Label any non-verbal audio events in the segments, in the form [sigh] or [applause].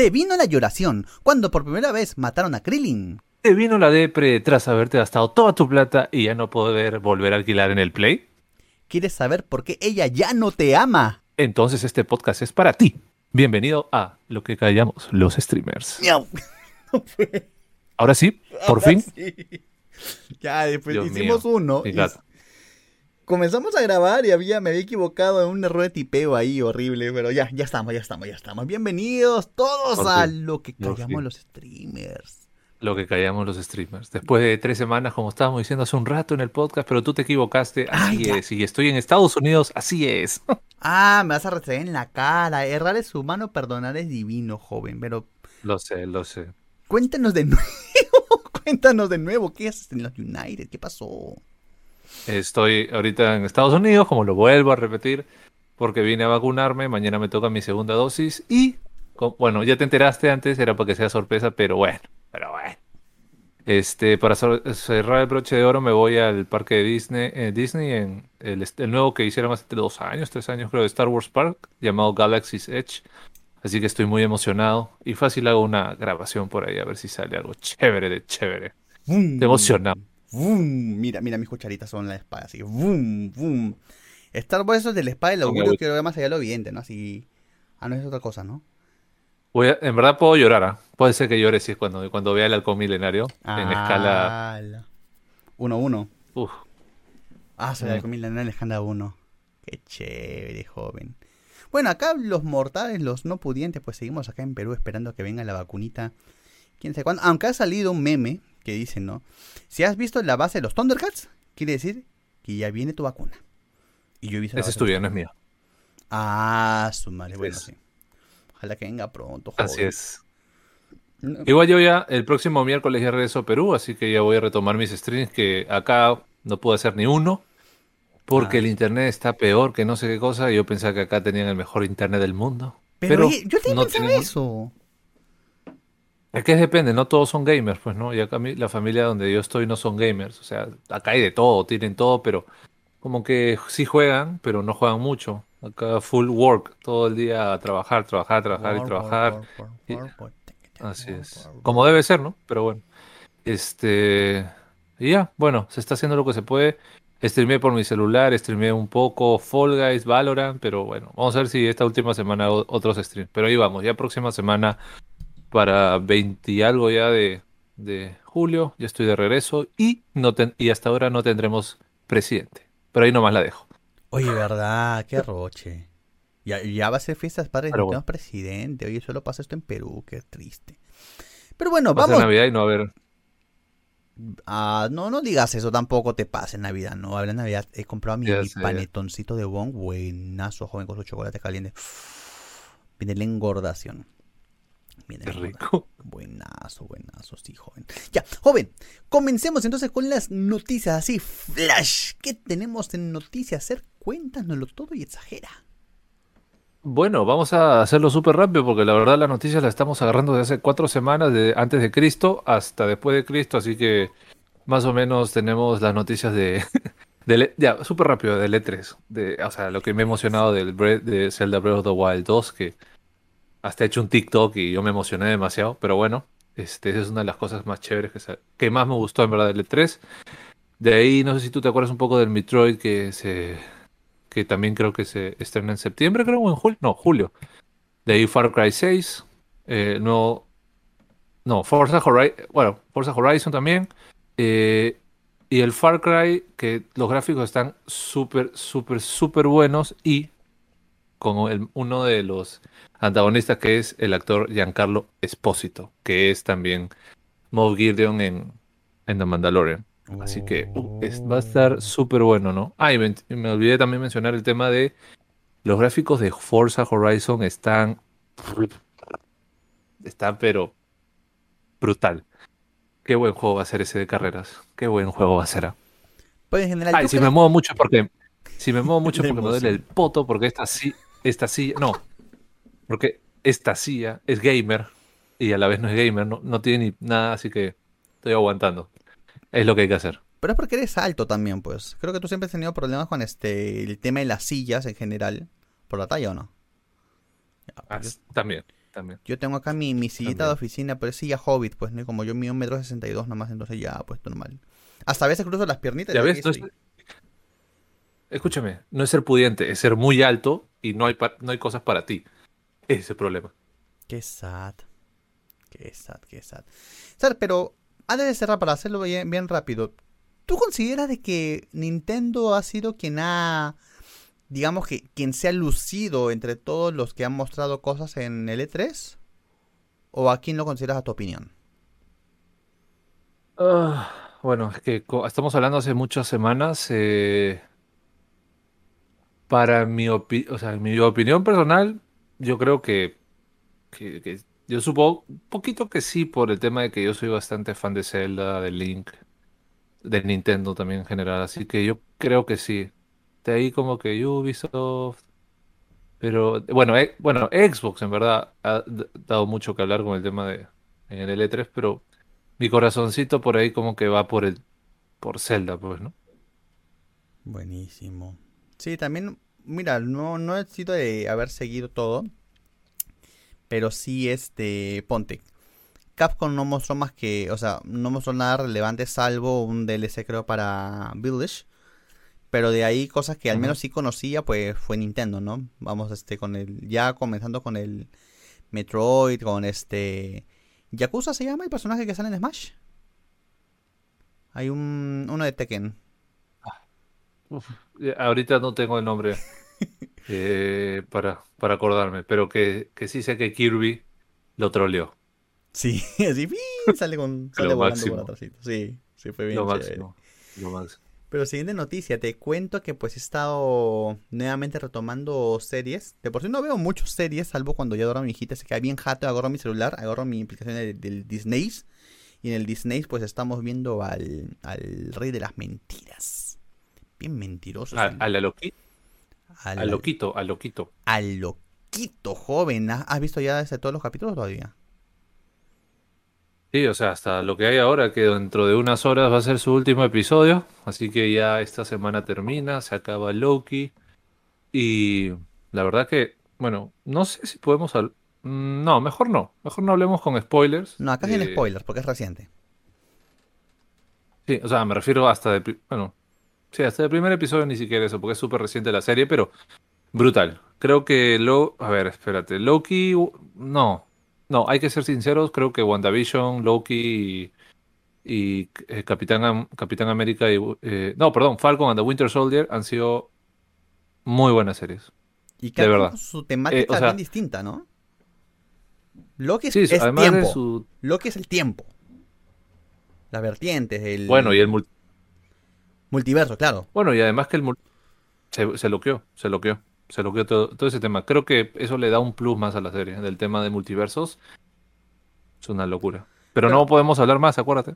Te vino la lloración cuando por primera vez mataron a Krillin. Te vino la depre tras haberte gastado toda tu plata y ya no poder volver a alquilar en el Play. ¿Quieres saber por qué ella ya no te ama? Entonces este podcast es para ti. Bienvenido a lo que callamos los streamers. Miau. Ahora sí, por Ahora fin. sí. Ya, después Dios hicimos mío. uno. Y. comenzamos a grabar y había, me había equivocado en un error de tipeo ahí horrible, pero ya, ya estamos, ya estamos, ya estamos. Bienvenidos todos a lo que callamos los streamers. Lo que callamos los streamers. Después de tres semanas, como estábamos diciendo hace un rato en el podcast, pero tú te equivocaste. Así Ay, ya. es. Y estoy en Estados Unidos. Así es. [laughs] Ah, me vas a restregar en la cara. Errar es humano, perdonar es divino, joven. Pero lo sé, lo sé. cuéntanos de [laughs] nuevo. cuéntanos de nuevo. ¿Qué haces en los United? ¿Qué pasó? Estoy ahorita en Estados Unidos, como lo vuelvo a repetir, porque vine a vacunarme. Mañana me toca mi segunda dosis. Y, bueno, ya te enteraste antes, era para que sea sorpresa, pero bueno, pero bueno. Este, para cer- cerrar el broche de oro, me voy al parque de Disney, eh, Disney en el, nuevo que hicieron hace dos años, tres años, creo, de Star Wars Park, llamado Galaxy's Edge. Así que estoy muy emocionado. Y fácil hago una grabación por ahí a ver si sale algo chévere de chévere. Estoy emocionado. ¡Bum! Mira, mira, mis cucharitas son la espada, así. ¡Bum! ¡Bum! Star Wars es de la espada del augurio, quiero ver más allá de lo evidente, ¿no? Así. Ah, no es otra cosa, ¿no? Voy a- en verdad puedo llorar, ¿ah? Puede ser que llore si es cuando, cuando vea el halcón milenario en escala. Ala. 1-1. Uf, Ah, se Mm. la comí en escala 1. Qué chévere, joven. Bueno, acá los mortales, los no pudientes, pues seguimos acá en Perú esperando a que venga la vacunita. Quién sabe cuándo. Aunque ha salido un meme que dice, ¿no? Si has visto la base de los Thundercats, quiere decir que ya viene tu vacuna. Y yo he visto la esa base es de los tuya, no es mía. Ah, su madre, bueno, sí. Ojalá que venga pronto, Así joven. es. No, Igual yo ya el próximo miércoles ya regreso a Perú, así que ya voy a retomar mis streams que acá no puedo hacer ni uno. Porque Ah. el internet está peor que no sé qué cosa. y Yo pensaba que acá tenían el mejor internet del mundo. Pero, Pero, oye, yo también no pensaba eso. Es que depende, no todos son gamers, pues, ¿no? Y acá mi- la familia donde yo estoy no son gamers. O sea, acá hay de todo, tienen todo, pero como que sí juegan, pero no juegan mucho. Acá full work, todo el día a trabajar, trabajar, trabajar y War, trabajar. war, war, Y- Así es. Como debe ser, ¿no? Pero bueno. Este. Y ya, bueno, se está haciendo lo que se puede. Streameé por mi celular, streameé un poco Fall Guys, Valorant, pero bueno, vamos a ver si esta última semana otros streams. Pero ahí vamos, ya próxima semana para 20 y algo ya de, de julio, ya estoy de regreso y, no ten- y hasta ahora no tendremos presidente. Pero ahí nomás la dejo. Oye, verdad, qué roche. Ya, ya va a ser fiestas padres, no bueno. tenemos presidente. Oye, solo pasa esto en Perú, qué triste. Pero bueno, Va a ser vamos. Navidad y no a. Ah, no, no digas eso, tampoco te pase en Navidad, no. Habla en Navidad, he comprado mi, mi sé. panetoncito de Wong, buenazo, joven, con su chocolate caliente. Viene la engordación. Qué rico. Buenazo, buenazo, sí, joven. Ya, joven, comencemos entonces con las noticias así, flash. ¿Qué tenemos en noticias? Hacer cuéntanoslo todo y exagera. Bueno, vamos a hacerlo súper rápido porque la verdad las noticias las estamos agarrando desde hace cuatro semanas, de antes de Cristo hasta después de Cristo, así que más o menos tenemos las noticias de, [laughs] ya, súper rápido, del E3, de, o sea, lo que me ha emocionado del de Zelda Breath of the Wild 2, que hasta he hecho un TikTok y yo me emocioné demasiado, pero bueno, este, esa es una de las cosas más chéveres que, que más me gustó en verdad del E3. De ahí, no sé si tú te acuerdas un poco del Metroid que se que también creo que se estrena en septiembre, creo, o en julio. No, julio. De ahí Far Cry 6. eh, no, no, Forza Horizon. Bueno, Forza Horizon también. eh, y el Far Cry, que los gráficos están súper, súper, súper buenos. Y con el- uno de los antagonistas que es el actor Giancarlo Espósito, que es también Moff Gideon en, en The Mandalorian. Así que uh, es- va a estar súper bueno, ¿no? Ah, y me, olvidé también mencionar el tema de los gráficos de Forza Horizon están. Están, pero. brutal. Qué buen juego va a ser ese de carreras. Qué buen juego va a ser. Pues en general, Ay, ¿tú si me muevo mucho porque. Si me muevo mucho [laughs] porque me duele el poto, porque esta sí. Esta silla. No. Porque esta silla es gamer y a la vez no es gamer. No, no tiene ni nada, así que estoy aguantando. Es lo que hay que hacer. Pero es porque eres alto también, pues. Creo que tú siempre has tenido problemas con este el tema de las sillas en general. ¿Por la talla o no? Ya, Ah, pues, también. también. Yo tengo acá mi, mi sillita de oficina, pero es silla hobbit, pues, ¿no? Y como yo mido un metro sesenta y dos nomás, entonces ya, pues, normal. Hasta a veces cruzo las piernitas. Ya y ves, aquí no es- estoy. Escúchame, no es ser pudiente, es ser muy alto y no hay, no hay cosas para ti. Ese es el problema. Qué sad. Qué sad, qué sad. Sad, pero antes de cerrar, para hacerlo bien, bien rápido, ¿tú consideras de que Nintendo ha sido quien ha, digamos que, quien se ha lucido entre todos los que han mostrado cosas en el E3? ¿O a quién lo consideras a tu opinión? Ah, bueno, es que estamos hablando hace muchas semanas. eh, para mi, opi- mi opinión personal, yo creo que, yo supongo un poquito que sí, por el tema de que yo soy bastante fan de Zelda, de Link, de Nintendo también en general. Así que yo creo que sí. De ahí como que Ubisoft. Pero bueno, eh, bueno, Xbox en verdad ha dado mucho que hablar con el tema de en el E3, pero mi corazoncito por ahí como que va por el por Zelda, pues, ¿no? Buenísimo. Sí, también, mira, no, no he sido de haber seguido todo, pero sí, este, ponte. Capcom no mostró más que, o sea, no mostró nada relevante salvo un DLC creo para Village. Pero de ahí cosas que al menos sí conocía, pues fue Nintendo, ¿no? Vamos, este, con el, ya comenzando con el Metroid, con este... ¿Yakuza se llama el personaje que sale en Smash? Hay un, uno de Tekken. Eh, Ahorita no tengo el nombre [laughs] eh, para, para acordarme, pero que, que sí sé que Kirby lo troleó. Sí, [laughs] así sale con [laughs] sale volando por atrásito. Sí, sí fue bien Lo máximo. Lo máximo. Pero siguiente noticia, te cuento que pues he estado nuevamente retomando series. De por sí no veo muchas series, salvo cuando ya adoro a mi hijita, se queda bien jato, agarro mi celular, agarro mi aplicación de- del Disney. Y en el Disney pues estamos viendo al, al rey de las mentiras. Bien mentiroso. A, a la loqui- al, a loquito, a loquito. al loquito joven. ¿Has visto ya desde todos los capítulos todavía? Sí, o sea, hasta lo que hay ahora, que dentro de unas horas va a ser su último episodio, así que ya esta semana termina, se acaba Loki, y la verdad que, bueno, no sé si podemos hablar... No, mejor no, mejor no hablemos con spoilers. No, acá sin Eh, spoilers porque es reciente. Sí, o sea, me refiero hasta de... Bueno, sí, hasta el primer episodio ni siquiera eso, porque es súper reciente la serie, pero brutal. Creo que lo... A ver, espérate, Loki... No, no, hay que ser sinceros, creo que WandaVision, Loki y, y, eh, Capitán, Capitán América y... eh, no, perdón, Falcon and the Winter Soldier han sido muy buenas series. Y que de verdad. su temática Eh, o sea- bien distinta, ¿no? Loki es, Sí, es además tiempo. su... Loki es el tiempo. Las vertientes, el Bueno, y el mul- multiverso, claro. Bueno, y además que el se, se loqueó, se loqueó, se loqueó todo, todo ese tema. Creo que eso le da un plus más a la serie, del tema de multiversos. Es una locura. Pero, no podemos hablar más, acuérdate.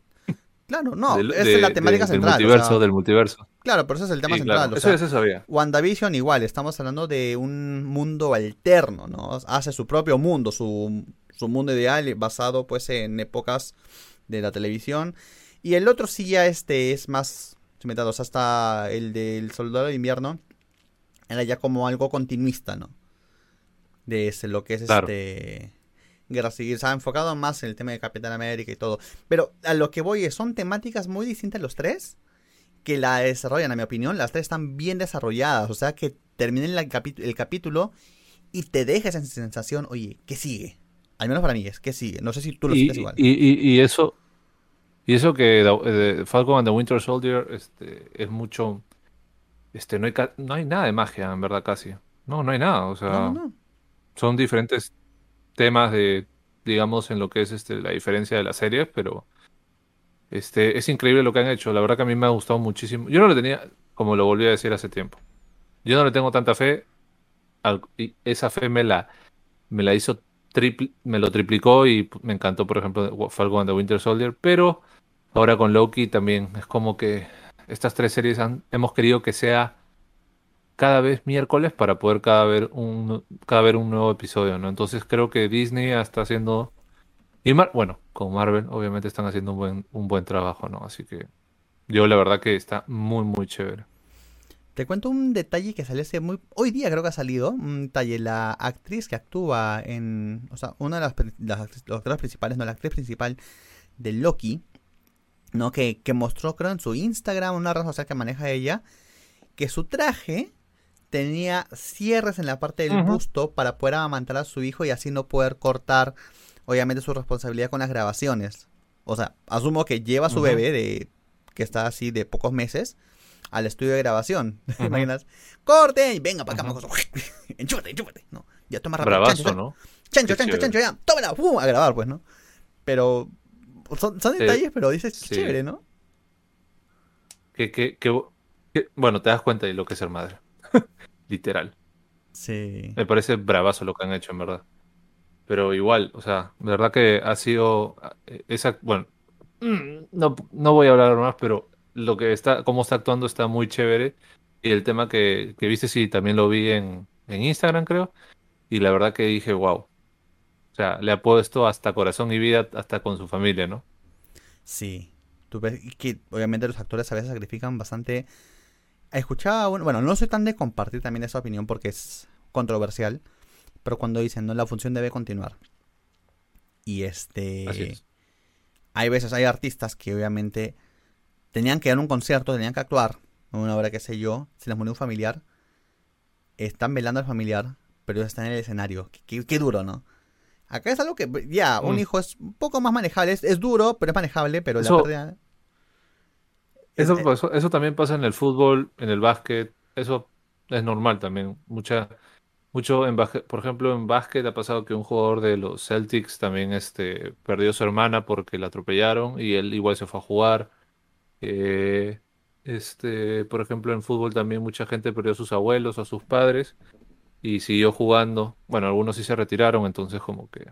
Claro, no, esa de- es la temática de- central. Del o multiverso, sea, del multiverso. Claro, pero ese es el tema Sí, central. claro, o Eso sea, ya se sabía. WandaVision igual, estamos hablando de un mundo alterno, ¿no? Hace su propio mundo, su, su mundo ideal basado pues en épocas de la televisión. Y el otro sí ya este es más sea, hasta el del Soldado de Invierno era ya como algo continuista, ¿no? De ese- lo que es Claro. este Guerra Civil, se ha enfocado más en el tema de Capitán América y todo. Pero a lo que voy es, son temáticas muy distintas los tres que la desarrollan, a mi opinión. Las tres están bien desarrolladas. O sea, que terminen la el capítulo y te deja esa sensación, oye, ¿qué sigue? Al menos para mí es, ¿qué sigue? No sé si tú lo Y, sientes igual. y- y- y eso, y eso que eh, Falcon and the Winter Soldier este, es mucho. Este, no hay, no hay nada de magia, en verdad, casi. No, no hay nada. O sea, no, no, no. son diferentes temas de, digamos, en lo que es este, la diferencia de las series, pero este, es increíble lo que han hecho. La verdad que a mí me ha gustado muchísimo. Yo no le tenía, como lo volví a decir hace tiempo, yo no le tengo tanta fe, al- y esa fe me la, me la hizo me lo triplicó y me encantó, por ejemplo, Falcon and the Winter Soldier, pero ahora con Loki también es como que estas tres series han- hemos querido que sea cada vez miércoles para poder cada ver un cada ver un nuevo episodio, ¿no? Entonces creo que Disney está haciendo y Mar- bueno, con Marvel obviamente están haciendo un buen un buen trabajo, ¿no? Así que yo la verdad que está muy muy chévere. Te cuento un detalle que salió hace muy... Hoy día creo que ha salido. Un detalle. La actriz que actúa en... O sea, una de las, las, actores principales, no, la actriz principal de Loki, ¿no? Que, que mostró, creo, en su Instagram, una red social que maneja ella, que su traje tenía cierres en la parte del busto para poder amamantar a su hijo y así no poder cortar, obviamente, su responsabilidad con las grabaciones. O sea, asumo que lleva a su bebé de que está así de pocos meses al estudio de grabación. [laughs] ¿Te imaginas? ¡Corte! Y venga para acá, uh [laughs] enchúfate, enchúfate. No, ya toma rápido. Bravazo, chancho, ¿no? Chancho, chancho, chancho, ya. Tómala, ¡pum! A grabar, pues, ¿no? Pero son, son detalles, pero dices, qué chévere, ¿no? Que, que, que, bueno, te das cuenta de lo que es ser madre. [laughs] Literal. Sí. Me parece bravazo lo que han hecho, en verdad. Pero igual, o sea, de verdad que ha sido eh, esa, bueno, mm, no, no voy a hablar más, pero lo que está, cómo está actuando está muy chévere. Y el tema que, que viste, sí, también lo vi en, en Instagram, creo. Y la verdad que dije, wow. O sea, le ha puesto hasta corazón y vida, hasta con su familia, ¿no? Sí. Tú ves que obviamente los actores a veces sacrifican bastante escuchaba, bueno, no soy tan de compartir también esa opinión porque es controversial, pero cuando dicen, no, la función debe continuar. Y este... Hay veces, hay artistas que obviamente tenían que dar un concierto, tenían que actuar, una hora que sé yo, se les murió un familiar, están velando al familiar, pero están en el escenario. Qué, duro, ¿no? Acá es algo que, ya, un mm. hijo es un poco más manejable, es, duro, pero es manejable, pero la pérdida... Eso, eso, también pasa en el fútbol, en el básquet, eso es normal también. Mucha, mucho en por ejemplo, en básquet ha pasado que un jugador de los Celtics también este, perdió a su hermana porque la atropellaron y él igual se fue a jugar. Eh, este, por ejemplo, en fútbol también mucha gente perdió a sus abuelos, a sus padres y siguió jugando. Bueno, algunos sí se retiraron, entonces como que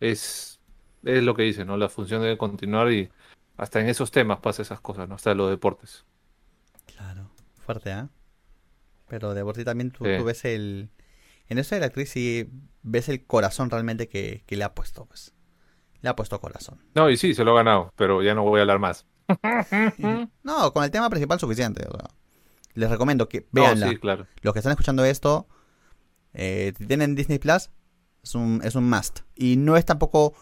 es, es lo que dice, ¿no? La función debe continuar y hasta en esos temas pasa esas cosas, ¿no? Hasta en los deportes. Claro, fuerte, ¿ah? Pero de por sí también tú, ves el... En eso de la actriz sí ves el corazón realmente que, le ha puesto, pues. Le ha puesto corazón. No, y sí, se lo ha ganado, pero ya no voy a hablar más. [laughs] no, con el tema principal suficiente. les recomiendo que vean sí, claro. Los que están escuchando esto, eh, si tienen Disney Plus, es un, es un must. Y no es tampoco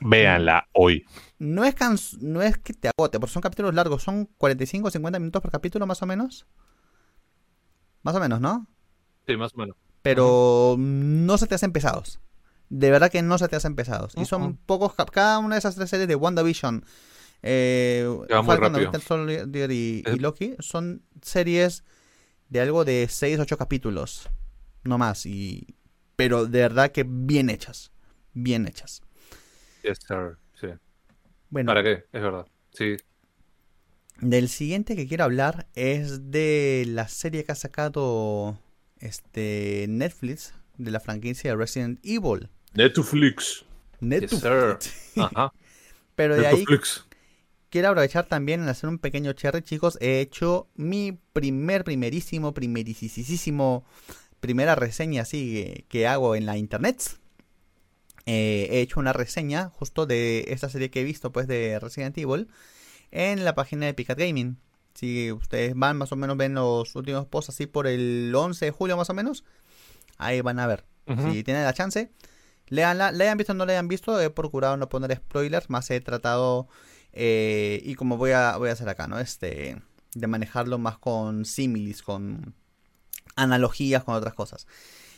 Véanla hoy. No es, no es que te agote, porque son capítulos largos, son 45 o 50 minutos por capítulo más o menos. Más o menos, ¿no? Sí, más o menos. Pero no se te hacen pesados. De verdad que no se te hacen pesados. Y son pocos, cada una de esas tres series de WandaVision, eh, Falcon, y, y eh. Loki, son series de algo de 6, 8 capítulos. No más. Y, pero de verdad que bien hechas. Bien hechas. Yes, sir. Sí. Bueno. ¿Para qué? Es verdad. Sí. Del siguiente que quiero hablar es de la serie que ha sacado este Netflix de la franquicia Resident Evil. Netflix. Netflix. [laughs] Ajá. Pero de ahí quiero aprovechar también en hacer un pequeño cherry, chicos. He hecho mi primer, primerísimo, primerísimo, primera reseña así que hago en la internet eh, he hecho una reseña justo de esta serie que he visto pues de Resident Evil en la página de Picat Gaming. Si ustedes van más o menos, ven los últimos posts así por el 11 de julio más o menos, ahí van a ver. Si tienen la chance, leanla, le hayan visto o no le hayan visto, he procurado no poner spoilers, más he tratado, eh, y como voy a, voy a hacer acá, ¿no? Este, de manejarlo más con similis, con analogías, con otras cosas.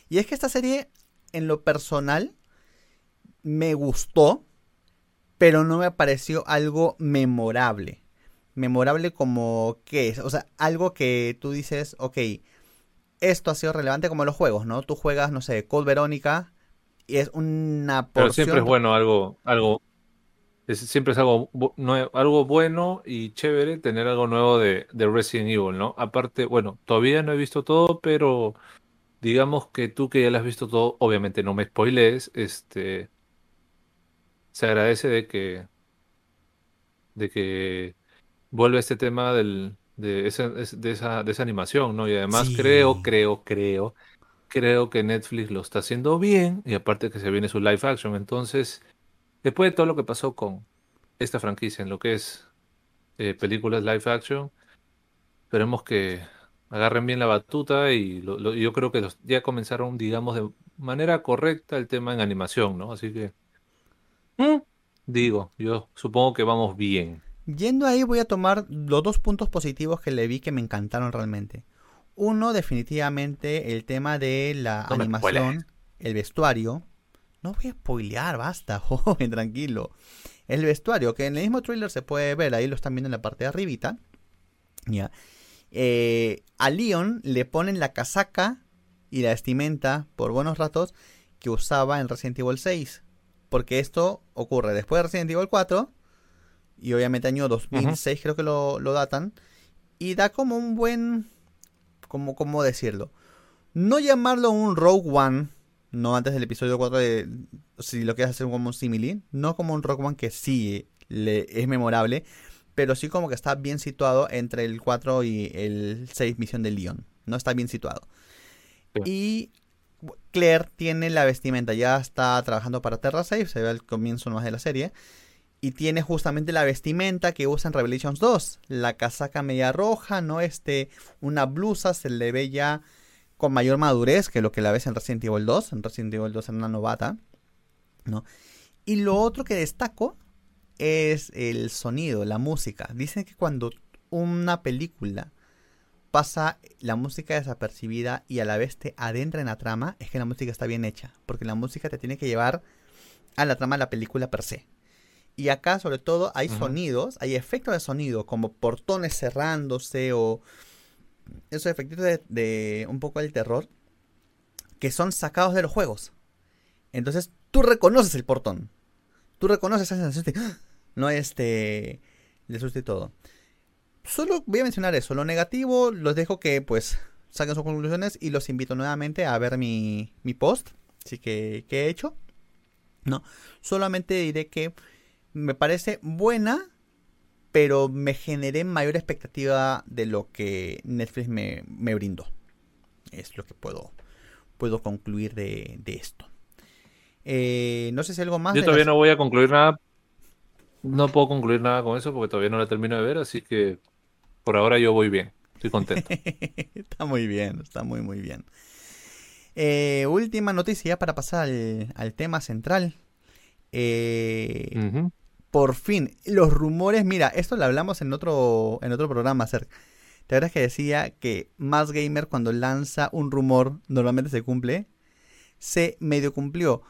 Y es que esta serie, en lo personal, me gustó, pero no me pareció algo memorable. Memorable como qué es, o sea, algo que tú dices, ok, esto ha sido relevante como los juegos, ¿no? Tú juegas, no sé, Cold Verónica y es una porción... Pero siempre es bueno algo, algo, siempre es algo, algo bueno y chévere tener algo nuevo de, de Resident Evil, ¿no? Aparte, bueno, todavía no he visto todo, pero digamos que tú que ya lo has visto todo, obviamente no me spoilees, este se agradece de que, de que vuelve este tema del, de, esa, de, esa, de esa animación, ¿no? Y además creo, creo, creo, creo que Netflix lo está haciendo bien y aparte que se viene su live action. Entonces, después de todo lo que pasó con esta franquicia en lo que es eh, películas live action, esperemos que agarren bien la batuta y yo creo que ya comenzaron, digamos, de manera correcta el tema en animación, ¿no? Así que, mm, digo, yo supongo que vamos bien. Yendo ahí voy a tomar los dos puntos positivos que le vi que me encantaron realmente. Uno, definitivamente, el tema de la animación, el vestuario. No voy a spoilear, basta, [laughs] joven, tranquilo. El vestuario, que en el mismo trailer se puede ver, ahí lo están viendo en la parte de arribita. Ya. Eh, a Leon le ponen la casaca y la vestimenta por buenos ratos que usaba en Resident Evil 6. Porque esto ocurre después de Resident Evil 4. Y obviamente año 2006 creo que lo, lo, datan. Y da como un buen... Como, ¿Cómo decirlo? No llamarlo un Rogue One. No antes del episodio 4 de... Si lo quieres hacer como un simile. No como un One que sí le, es memorable pero sí como que está bien situado entre el 4 y el 6 Misión de Leon. No está bien situado. Y Claire tiene la vestimenta, ya está trabajando para Terra Safe, se ve al comienzo más de la serie. Y tiene justamente la vestimenta que usa en Revelations 2. La casaca media roja, ¿no? Este, una blusa se le ve ya con mayor madurez que lo que la ves en Resident Evil 2. En Resident Evil 2 en una novata, ¿no? Y lo otro que destaco es el sonido, la música. Dicen que cuando una película pasa la música desapercibida y a la vez te adentra en la trama, es que la música está bien hecha. Porque la música te tiene que llevar a la trama de la película per se. Y acá, sobre todo, hay sonidos, hay efectos de sonido, como portones cerrándose o esos efectos de, de un poco del terror, que son sacados de los juegos. Entonces, tú reconoces el portón tú reconoces esa sensación de, ¡Ah! no este, le susto y todo. Solo voy a mencionar eso. Lo negativo, los dejo que pues saquen sus conclusiones y los invito nuevamente a ver mi, mi post. Así que, ¿qué he hecho? No, solamente diré que me parece buena, pero me generé mayor expectativa de lo que Netflix me, me brindó. Es lo que puedo, puedo concluir de, de esto. Eh, no sé si algo más. Yo todavía no voy a concluir nada. No puedo concluir nada con eso porque todavía no la termino de ver, así que por ahora yo voy bien. Estoy contento. [laughs] está muy bien, está muy, muy bien. Eh, última noticia para pasar al, tema central. Eh, por fin, los rumores. Mira, esto lo hablamos en otro, en otro programa. Te acuerdas que decía que Más Gamer, cuando lanza un rumor, normalmente se cumple. Se medio cumplió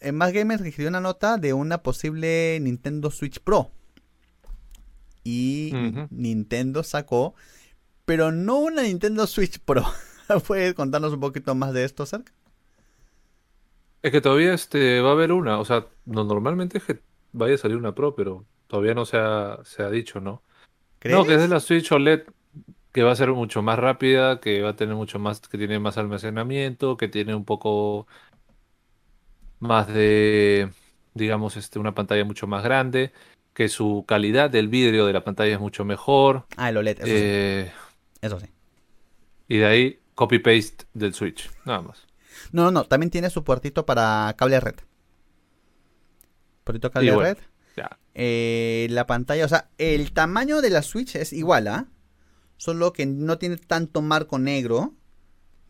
en Más Gamers escribió una nota de una posible Nintendo Switch Pro. Y Nintendo sacó, pero no una Nintendo Switch Pro. [laughs] ¿Puedes contarnos un poquito más de esto, Cerca? Es que todavía este, va a haber una. O sea, normalmente es que vaya a salir una Pro, pero todavía no se ha, se ha dicho, ¿no? No, que es de la Switch OLED que va a ser mucho más rápida, que va a tener mucho más, que tiene más almacenamiento, que tiene un poco más de, digamos, este, una pantalla mucho más grande, que su calidad del vidrio de la pantalla es mucho mejor. Ah, el OLED, eso sí. Eh, eso sí. Y de ahí copy-paste del Switch, nada más. No, no, no, también tiene su puertito para cable red. Puertito cable red. Eh, la pantalla, o sea, el tamaño de la Switch es igual, ¿ah? Solo que no tiene tanto marco negro.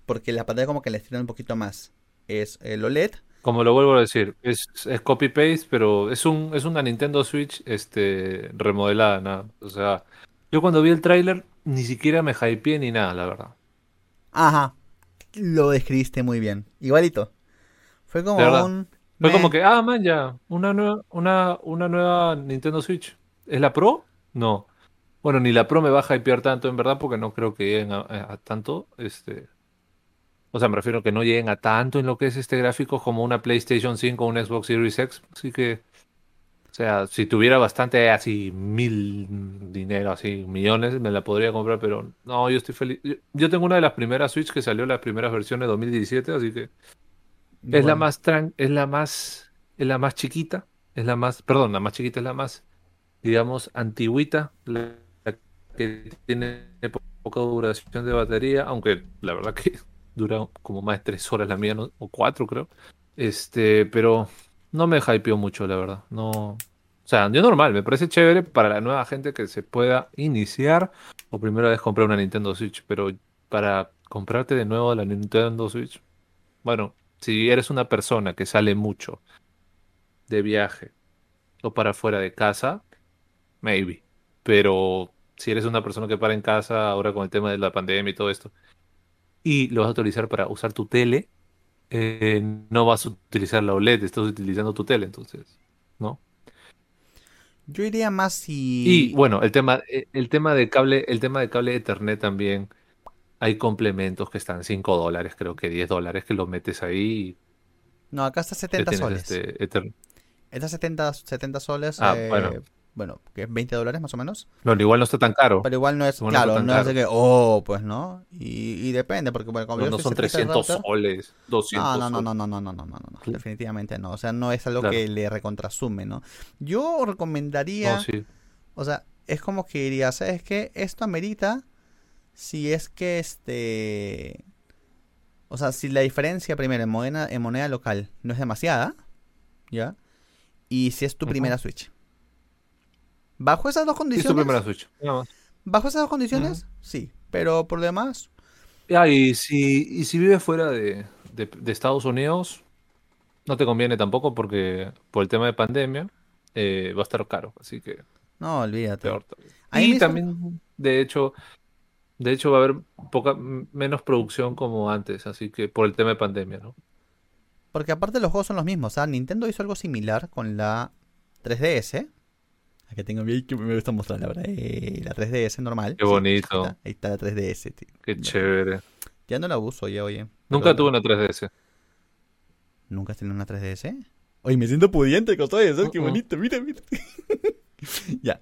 Porque la pantalla como que le estira un poquito más. Es el OLED. Como lo vuelvo a decir, es, copy-paste, pero es un es una Nintendo Switch este remodelada, nada. O sea, yo cuando vi el tráiler ni siquiera me hypeé ni nada, la verdad. Ajá. Lo describiste muy bien. Igualito. Fue como un... Fue como que, ah, man, ya, una nueva, una, una nueva Nintendo Switch. ¿Es la Pro? No. Bueno, ni la Pro me va a hypear tanto, en verdad, porque no creo que lleguen a tanto. Este, o sea, me refiero a que no lleguen a tanto en lo que es este gráfico como una PlayStation 5 o un Xbox Series X. Así que, o sea, si tuviera bastante así mil dinero, así millones, me la podría comprar, pero no, yo estoy feliz. Yo, tengo una de las primeras Switch que salió las primeras versiones de 2017, así que es la más tran es la más es la más chiquita, es la más, perdón, la más chiquita es la más digamos antiguita, la que tiene poca duración de batería, aunque la verdad que [laughs] dura como más de tres horas la mía, o cuatro creo. Este, pero no me hypeó mucho, la verdad. No. O sea, yo normal, me parece chévere para la nueva gente que se pueda iniciar o primera vez comprar una Nintendo Switch, pero para comprarte de nuevo la Nintendo Switch, bueno, si eres una persona que sale mucho de viaje o para fuera de casa, maybe. Pero si eres una persona que para en casa ahora con el tema de la pandemia y todo esto, y lo vas a utilizar para usar tu tele, eh, no vas a utilizar la OLED, estás utilizando tu tele, entonces, ¿no? Yo iría más si. Y bueno, el tema, eh, el tema de cable, el tema de cable Ethernet también. Hay complementos que están 5 dólares, creo que 10 dólares, que lo metes ahí. No, acá está 70 soles. Este, Ethernet. Está 70, 70 soles. Ah, eh, bueno. bueno, que es 20 dólares más o menos. No, igual no está tan caro. Pero igual no es, no claro, tan no es de que, oh, pues no. Y, y depende, porque bueno, como No, yo no son servicio 300 router- soles, 200 No, no, no, no, no, no, no, no, no, no, Sí. definitivamente no. O sea, no es algo Claro. que le recontrasume, ¿no? Yo recomendaría, No, sí. o sea, es como que diría, ¿sabes qué? Esto amerita si es que este... O sea, si la diferencia primero en moneda, en moneda local no es demasiada, ¿ya? Y si es tu primera Switch. Bajo esas dos Sí, condiciones... su primera Switch. nada más. Bajo esas dos condiciones, sí. Pero por lo demás, Ah, y si, y si vives fuera de, de- de Estados Unidos, no te conviene tampoco porque por el tema de pandemia eh, va a estar caro, así que no, olvídate. peor Y también, de hecho, de hecho va a haber poca, menos producción como antes, así que por el tema de pandemia, ¿no? Porque aparte los juegos son los mismos. O sea, Nintendo hizo algo similar con la 3DS. Aquí tengo bien que me gusta mostrar la verdad. Eh, la 3DS normal. Qué bonito. Ahí está, ahí está la 3DS, tío. Qué Ya. chévere. Ya no la uso ya, oye. Nunca tuve una 3DS. ¿Nunca has tenido una 3DS? Oye, me siento pudiente con todo eso. Qué Uh-uh. bonito, mira, mira. [laughs] ya.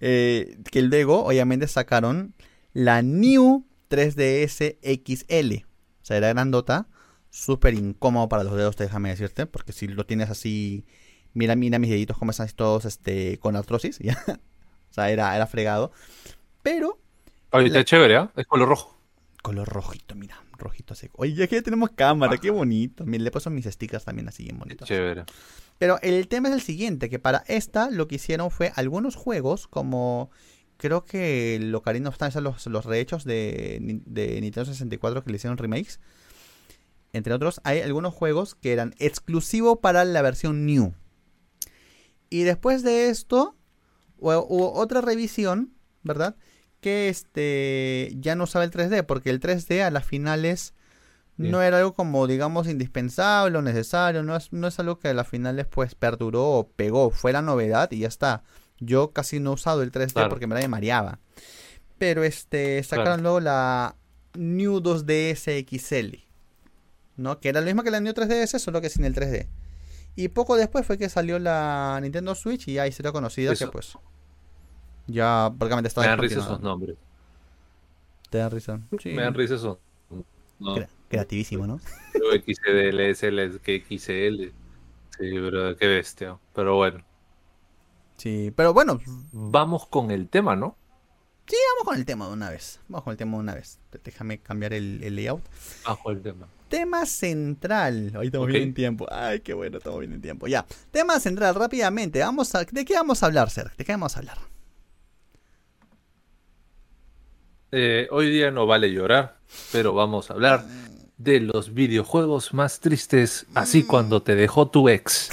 Eh, que luego, obviamente, sacaron la New 3DS XL. O sea, era grandota. Súper incómodo para los dedos, déjame decirte. Porque si lo tienes así. Mira, mira mis deditos como están todos este, con artrosis. [laughs] ¿ya? O sea, era, era fregado. Pero Oye, La- está chévere, ¿ah? Es color rojo. color rojito, mira. Rojito seco. Oye, ya que ya tenemos cámara, qué bonito. Mira, le paso mis stickers también así bien bonitos. chévere. Pero el tema es el siguiente, que para esta lo que hicieron fue algunos juegos como creo que lo Ocarina of Time, sea, los, los rehechos de, de Nintendo 64 que le hicieron remakes. Entre otros, hay algunos juegos que eran exclusivos para la versión New. Y después de esto, hu- hubo otra revisión, ¿verdad? Que este ya no usaba el 3D, porque el 3D a las finales no era algo como, digamos, indispensable o necesario. No es, no es algo que a las finales pues perduró o pegó. Fue la novedad y ya está. Yo casi no he usado el 3D Claro. porque me mareaba. Pero este sacaron Claro. luego la New 2DS XL. ¿No? Que era lo mismo que la New 3DS, solo que sin el 3D. Y poco después fue que salió la Nintendo Switch y ahí se dio conocida que Eso. pues. Ya prácticamente estaba Me dan risa esos nombres. Te dan risa. Sí. Me dan risa esos. No, Cre- creativísimo, ¿no? XDL, SL, que XL. Sí, pero qué bestia. Pero bueno, Sí, pero bueno, vamos con el tema, ¿no? Vamos con el tema de una vez. Vamos con el tema de una vez. Déjame cambiar el, el layout. Bajo el tema. Tema central. Hoy estamos bien en tiempo. Ay, qué bueno, estamos bien en tiempo. Ya. Tema central, rápidamente. Vamos a, ¿De qué vamos a hablar, Ser? ¿De qué vamos a hablar? Eh, hoy día no vale llorar, pero vamos a hablar de los videojuegos más tristes, así cuando te dejó tu ex, [laughs]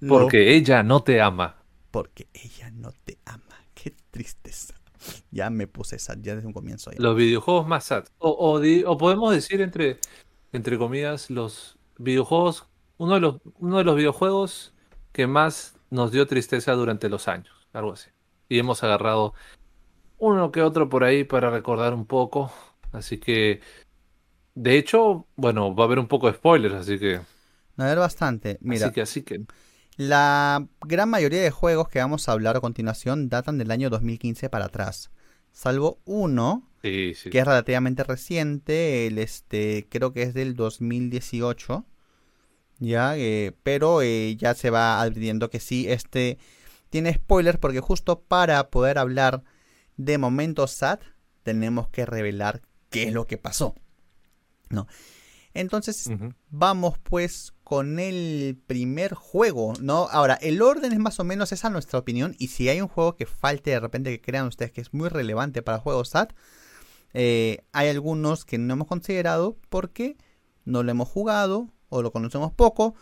Lo- porque ella no te ama. Porque ella no te ama. Qué tristeza. Ya me puse sad, ya desde un comienzo. ya. Los videojuegos más sad. O, o di- o podemos decir entre, entre comillas, los videojuegos, uno de los, uno de los videojuegos que más nos dio tristeza durante los años, algo así. Y hemos agarrado uno que otro por ahí para recordar un poco. Así que, de hecho, bueno, va a haber un poco de spoilers, así que, A ver, bastante. Mira, así que, así que, la gran mayoría de juegos que vamos a hablar a continuación datan del año 2015 para atrás. Salvo uno sí, sí. que es relativamente reciente, el este creo que es del 2018, ya, eh, pero eh, ya se va advirtiendo que sí, este tiene spoilers porque justo para poder hablar de momentos sad tenemos que revelar qué es lo que pasó, ¿no? Entonces vamos pues con el primer juego, ¿no? Ahora, el orden es más o menos esa nuestra opinión. Y si hay un juego que falte de repente que crean ustedes que es muy relevante para juegos SAT, eh, hay algunos que no hemos considerado porque no lo hemos jugado o lo conocemos poco.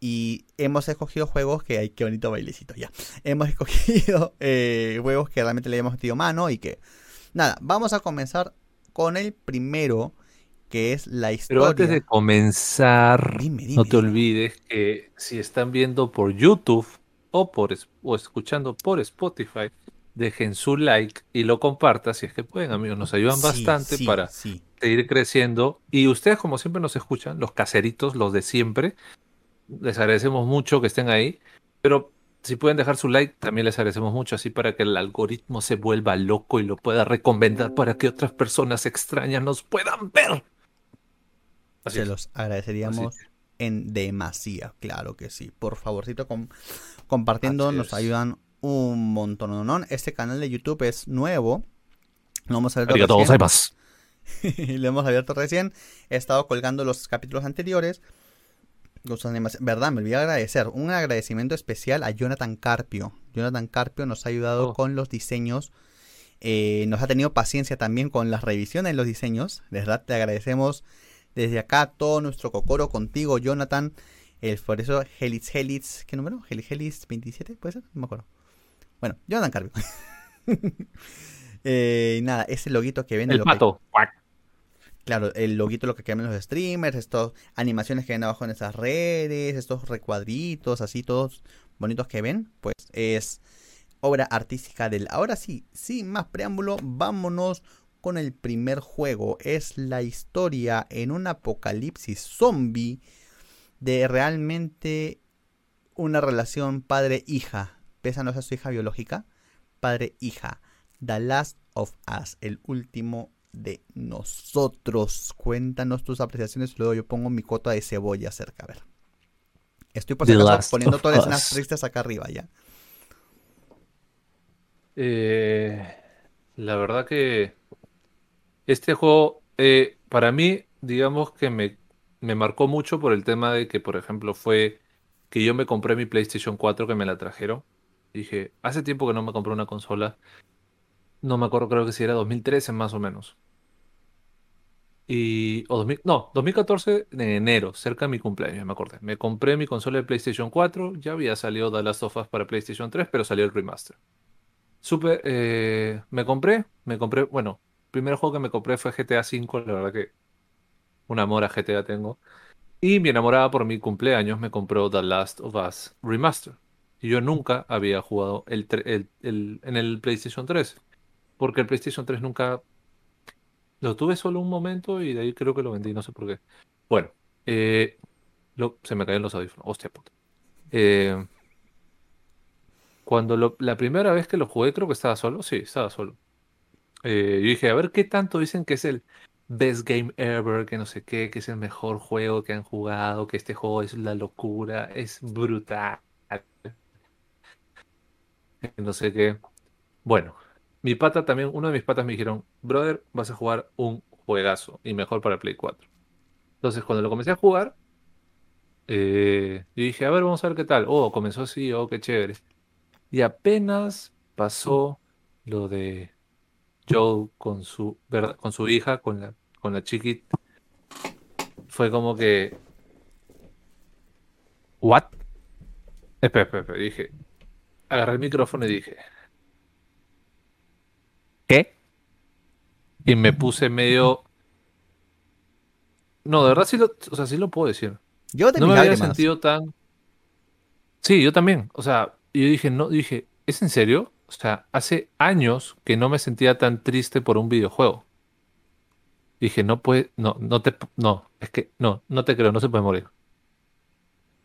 Y hemos escogido juegos que hay que bonito bailecito ya. Hemos [laughs] escogido eh, juegos que realmente le hemos metido mano y que. Nada, vamos a comenzar con el primero que es la historia. Pero antes de comenzar, no te olvides que si están viendo por YouTube o, por, o escuchando por Spotify, dejen su like y lo compartan si es que pueden, amigos. Nos ayudan bastante para seguir creciendo. Y ustedes, como siempre, nos escuchan, los caseritos, los de siempre. Les agradecemos mucho que estén ahí. Pero si pueden dejar su like, también les agradecemos mucho, así para que el algoritmo se vuelva loco y lo pueda recomendar para que otras personas extrañas nos puedan ver. Se los agradeceríamos en demasía, claro que sí. Por favorcito, compartiendo nos ayudan un montón. ¿no? Este canal de YouTube es nuevo. Lo hemos abierto recién. [laughs] lo hemos abierto recién. He estado colgando los capítulos anteriores. Verdad, me olvidé agradecer. Un agradecimiento especial a Jonathan Carpio. Jonathan Carpio nos ha ayudado oh. con los diseños. Eh, nos ha tenido paciencia también con las revisiones de los diseños. De verdad, te agradecemos desde acá todo nuestro cocoro contigo, Jonathan. El, por eso, Helix Helix, ¿qué número? Helix Helix 27, ¿puede ser? No me acuerdo. Bueno, Jonathan Carpio. [laughs] eh, nada, ese loguito que ven. El pato. Claro, el loguito lo que ven los streamers, estas animaciones que ven abajo en esas redes, estos recuadritos así todos bonitos que ven, pues es obra artística del. Ahora sí, sin más preámbulo, vámonos con el primer juego. Es la historia en un apocalipsis zombie de realmente una relación padre-hija. Pese a no ser su hija biológica, padre-hija. The Last of Us, el último de nosotros. Cuéntanos tus apreciaciones, luego yo pongo mi cota de cebolla cerca, a ver. Estoy por poniendo todas las escenas tristes acá arriba ya. Eh, la verdad que este juego, eh, para mí, digamos que me, me marcó mucho por el tema de que, por ejemplo, fue que yo me compré mi PlayStation 4 que me la trajeron. Dije, hace tiempo que no me compré una consola no me acuerdo, creo que si era 2013 más o menos. Y, o 2000, no, 2014 de enero, cerca de mi cumpleaños, me acordé. Me compré mi consola de PlayStation 4, ya había salido The Last of para PlayStation 3, pero salió el remaster. Super, eh, me compré, me compré, bueno, primer juego que me compré fue GTA V, la verdad que un amor a GTA tengo. Y mi enamorada por mi cumpleaños me compró The Last of Us Remaster. Y yo nunca había jugado el, en el PlayStation 3 porque el PlayStation 3 nunca lo tuve solo un momento y de ahí creo que lo vendí, no sé por qué. Bueno, eh, se me caen los audífonos, hostia puta. Eh, cuando la primera vez que lo jugué, creo que estaba solo, sí, estaba solo. Eh, yo dije, a ver qué tanto dicen que es el best game ever, que no sé qué, que es el mejor juego que han jugado, que este juego es la locura, es brutal. No sé qué. Bueno, mi pata también, uno de mis patas me dijeron, brother, vas a jugar un juegazo y mejor para Play 4. Entonces, cuando lo comencé a jugar, eh, yo dije, a ver, vamos a ver qué tal. Oh, comenzó así, oh, qué chévere. Y apenas pasó lo de Joe con su, con su hija, con la, con la chiquita, fue como que. ¿What? Espera, espera, espera. Dije, agarré el micrófono y dije, ¿qué? Y me puse medio... No, de verdad sí lo, o sea, sí lo puedo decir. Yo no me había sentido tan... Sí, yo también. O sea, yo dije, no, dije, ¿es en serio? O sea, hace años que no me sentía tan triste por un videojuego. Dije, no puede, no, no te, no, es que, no, no te creo, no se puede morir.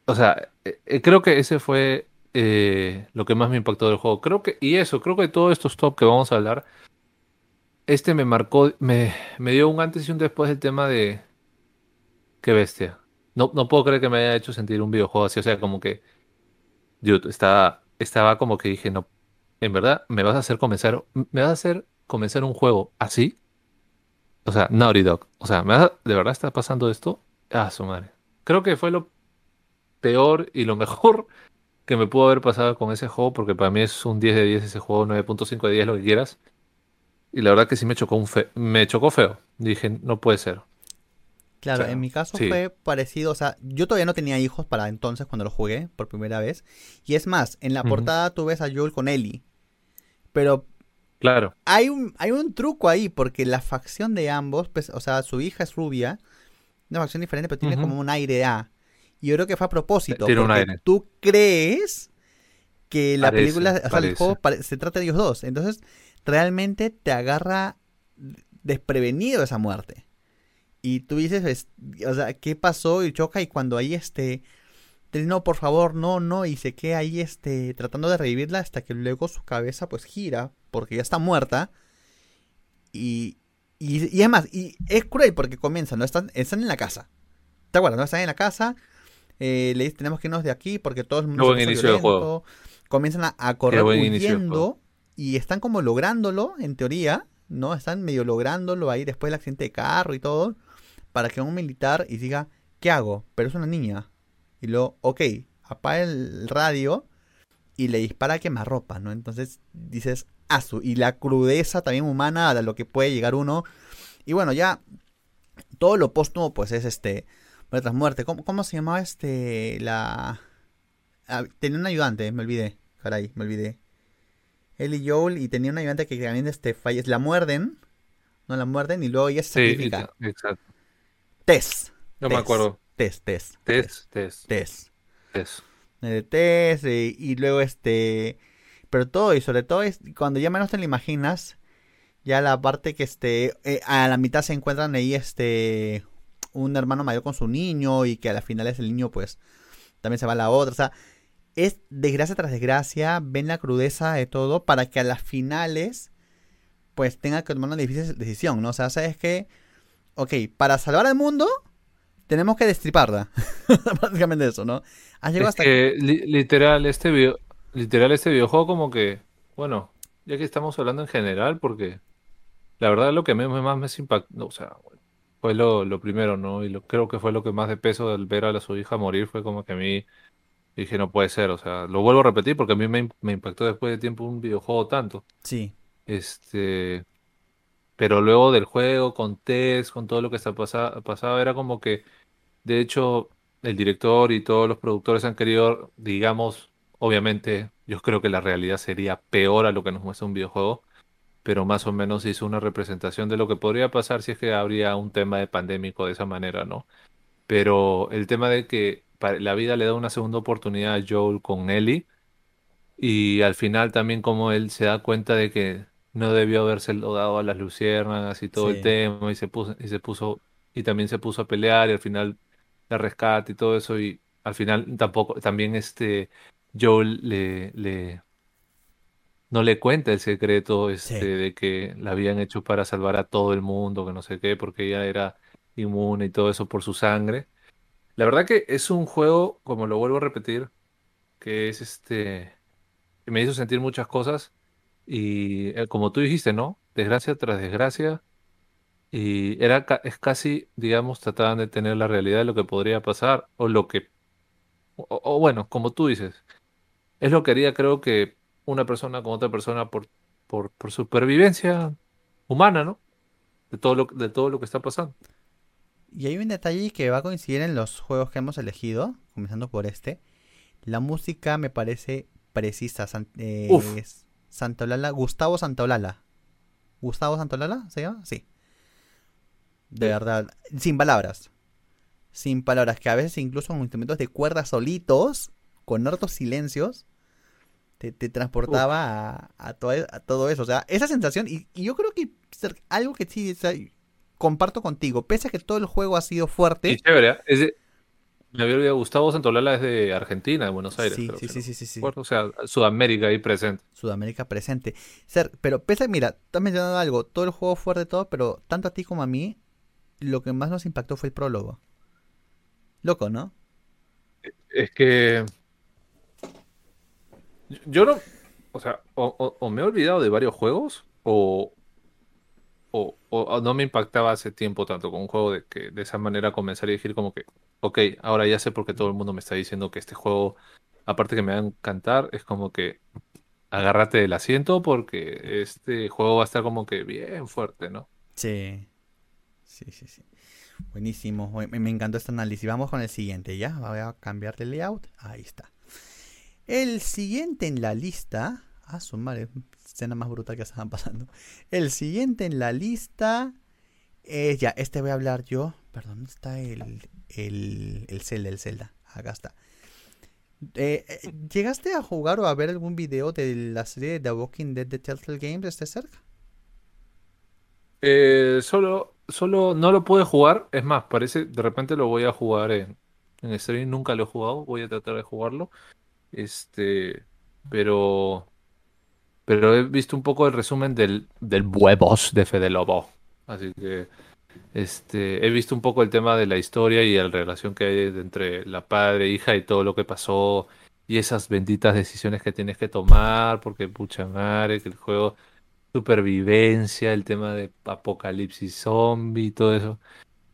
O sea, eh, eh, creo que ese fue eh, lo que más me impactó del juego. Creo que, y eso, creo que todos estos top que vamos a hablar este me marcó, me, me dio un antes y un después del tema de... Qué bestia. No, no puedo creer que me haya hecho sentir un videojuego así. O sea, como que... Dude, estaba, estaba como que dije, no, en verdad, ¿me vas a hacer comenzar, me vas a hacer comenzar un juego así? O sea, Naughty Dog. O sea, ¿me ¿de verdad está pasando esto? Ah, su madre. Creo que fue lo... peor y lo mejor [laughs] que me pudo haber pasado con ese juego, porque para mí es un 10 de 10 ese juego, 9.5 de 10, lo que quieras. Y la verdad que sí me chocó, un fe me chocó feo. Dije, no puede ser. Claro, en mi caso fue parecido, o sea, yo todavía no tenía hijos para entonces cuando lo jugué por primera vez. Y es más, en la portada tú ves a Joel con Ellie. Pero claro. hay un, hay un truco ahí, porque la facción de ambos, pues, o sea, su hija es rubia, una facción diferente, pero tiene como un aire A. Y yo creo que fue a propósito. Tiene un aire. Tú crees que la película, o sea, el juego se trata de ellos dos. Entonces, realmente te agarra desprevenido esa muerte. Y tú dices, o sea, ¿qué pasó? Y choca y cuando ahí este... No, por favor, no, no, y se queda ahí este, tratando de revivirla hasta que luego su cabeza pues gira, porque ya está muerta. Y, y, y es más, y es cruel porque comienza, ¿no? Están, están en la casa. ¿Te acuerdas? ¿No? Están en la casa. Eh, le dicen, tenemos que irnos de aquí porque todo el mundo buen inicio del juego. Comienzan a, a correr huyendo y están como lográndolo, en teoría, ¿no? Están medio lográndolo ahí después del accidente de carro y todo para que un militar y diga, ¿qué hago? Pero es una niña. Y luego, ok, apaga el radio y le dispara a ropa, ¿no? Entonces dices, asu. Y la crudeza también humana a lo que puede llegar uno. Y bueno, ya todo lo póstumo, pues es este. Tras muerte. ¿Cómo, ¿Cómo, se llamaba este. La. Ah, tenía un ayudante, me olvidé. Caray, me olvidé. Él y Joel, y tenía un ayudante que también este, fallece. La muerden. No la muerden y luego ella se sacrifica. Sí, exacto. Tess. No me acuerdo. Tess, Tess. Tess, Tess. Tess. Tess. Tess. Y, y, luego este. Pero todo, y sobre todo, es cuando ya menos te lo imaginas, ya la parte que este. Eh, a la mitad se encuentran ahí este. Un hermano mayor con su niño y que a la final es el niño, pues. También se va a la otra. O sea, es desgracia tras desgracia. Ven la crudeza de todo para que a las finales. Pues tenga que tomar una difícil decisión, ¿no? O sea, sabes que ok, para salvar al mundo, tenemos que destriparla. [laughs] Básicamente eso, ¿no? hasta que, literal, este video, literal, este videojuego como que, bueno, ya que estamos hablando en general, porque la verdad lo que más me impactó, o sea, fue lo, primero, ¿no? Y lo, creo que fue lo que más de peso del ver a su hija morir, fue como que a mí dije, no puede ser, o sea, lo vuelvo a repetir porque a mí me, me impactó después de tiempo un videojuego tanto. Sí. Este, pero luego del juego, con Tess, con todo lo que está pasado, era como que, de hecho, el director y todos los productores han querido, digamos, obviamente, yo creo que la realidad sería peor a lo que nos muestra un videojuego, pero más o menos hizo una representación de lo que podría pasar si es que habría un tema de pandémico de esa manera, ¿no? Pero el tema de que la vida le da una segunda oportunidad a Joel con Ellie, y al final también como él se da cuenta de que no debió haberse dado a las luciérnagas y todo el tema y se puso y se puso y también se puso a pelear y al final la rescate y todo eso y al final tampoco también este Joel le, le no le cuenta el secreto este de que la habían hecho para salvar a todo el mundo que no sé qué porque ella era inmune y todo eso por su sangre. La verdad que es un juego como lo vuelvo a repetir que es este que me hizo sentir muchas cosas y eh, como tú dijiste, ¿no? Desgracia tras desgracia. Y era es casi, digamos, trataban de tener la realidad de lo que podría pasar o lo que... O, bueno, como tú dices, es lo que haría creo que una persona con otra persona por, por, por supervivencia humana, ¿no? De todo, lo, de todo lo que está pasando. Y hay un detalle que va a coincidir en los juegos que hemos elegido, comenzando por este. La música me parece precisa. Eh, Santolala, Gustavo Santolala. ¿Gustavo Santolala se llama? Sí. De verdad, sin palabras. Sin palabras, que a veces incluso con instrumentos de cuerdas solitos, con hartos silencios, te, transportaba a, todo, eso. O sea, esa sensación, y, yo creo que algo que sí comparto contigo, pese a que todo el juego ha sido fuerte. Sí, chévere. ¿eh? Me había olvidado, Gustavo Santolala es de Argentina, de Buenos Aires. Sí, sí, sí, sí, sí, O sea, Sudamérica ahí presente. Sudamérica presente. Ser, pero pese, mira, estás mencionando algo, todo el juego fuerte todo, pero tanto a ti como a mí, lo que más nos impactó fue el prólogo. Loco, ¿no? Es que yo no, o sea, o, me he olvidado de varios juegos, o, o, no me impactaba hace tiempo tanto con un juego de que de esa manera comenzar a decir como que ok, ahora ya sé por qué todo el mundo me está diciendo que este juego, aparte que me va a encantar, es como que agárrate del asiento porque este juego va a estar como que bien fuerte, ¿no? Sí, sí, sí, sí. Buenísimo, me, encantó este análisis. Vamos con el siguiente, ¿ya? Voy a cambiar de layout. Ahí está. El siguiente en la lista. Ah, su madre, escena más brutal que estaban [laughs] pasando. El siguiente en la lista. Es ya, este voy a hablar yo. Perdón, ¿dónde está el, el, el Zelda? El Zelda. Acá está. Eh, eh, ¿Llegaste a jugar o a ver algún video de la serie de The Walking Dead de Telltale Games desde cerca? Eh, solo, solo no lo pude jugar. Es más, parece, de repente lo voy a jugar en, en stream. Nunca lo he jugado. Voy a tratar de jugarlo. Este, pero, pero he visto un poco el resumen del, del huevos de Fede Lobo. Así que, este, he visto un poco el tema de la historia y la relación que hay entre la padre, hija y todo lo que pasó y esas benditas decisiones que tienes que tomar, porque pucha madre, que el juego supervivencia, el tema de apocalipsis zombie y todo eso.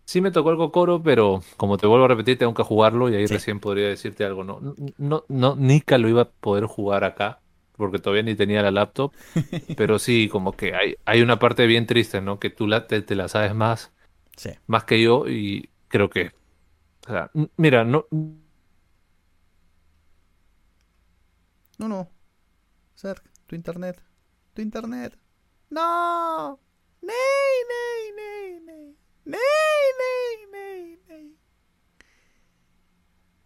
Sí me tocó algo coro, pero como te vuelvo a repetir, tengo que jugarlo y ahí Sí. recién podría decirte algo. No, no, no, Nika lo iba a poder jugar acá, porque todavía ni tenía la laptop, [laughs] pero sí, como que hay, hay una parte bien triste, ¿no? Que tú la, te, te la sabes más, Sí. más que yo y creo que, o sea, mira, no, No, no. Cerc, tu internet. Tu internet. No. Ney, ney, ney, ney. Ney, ney, ney, ney.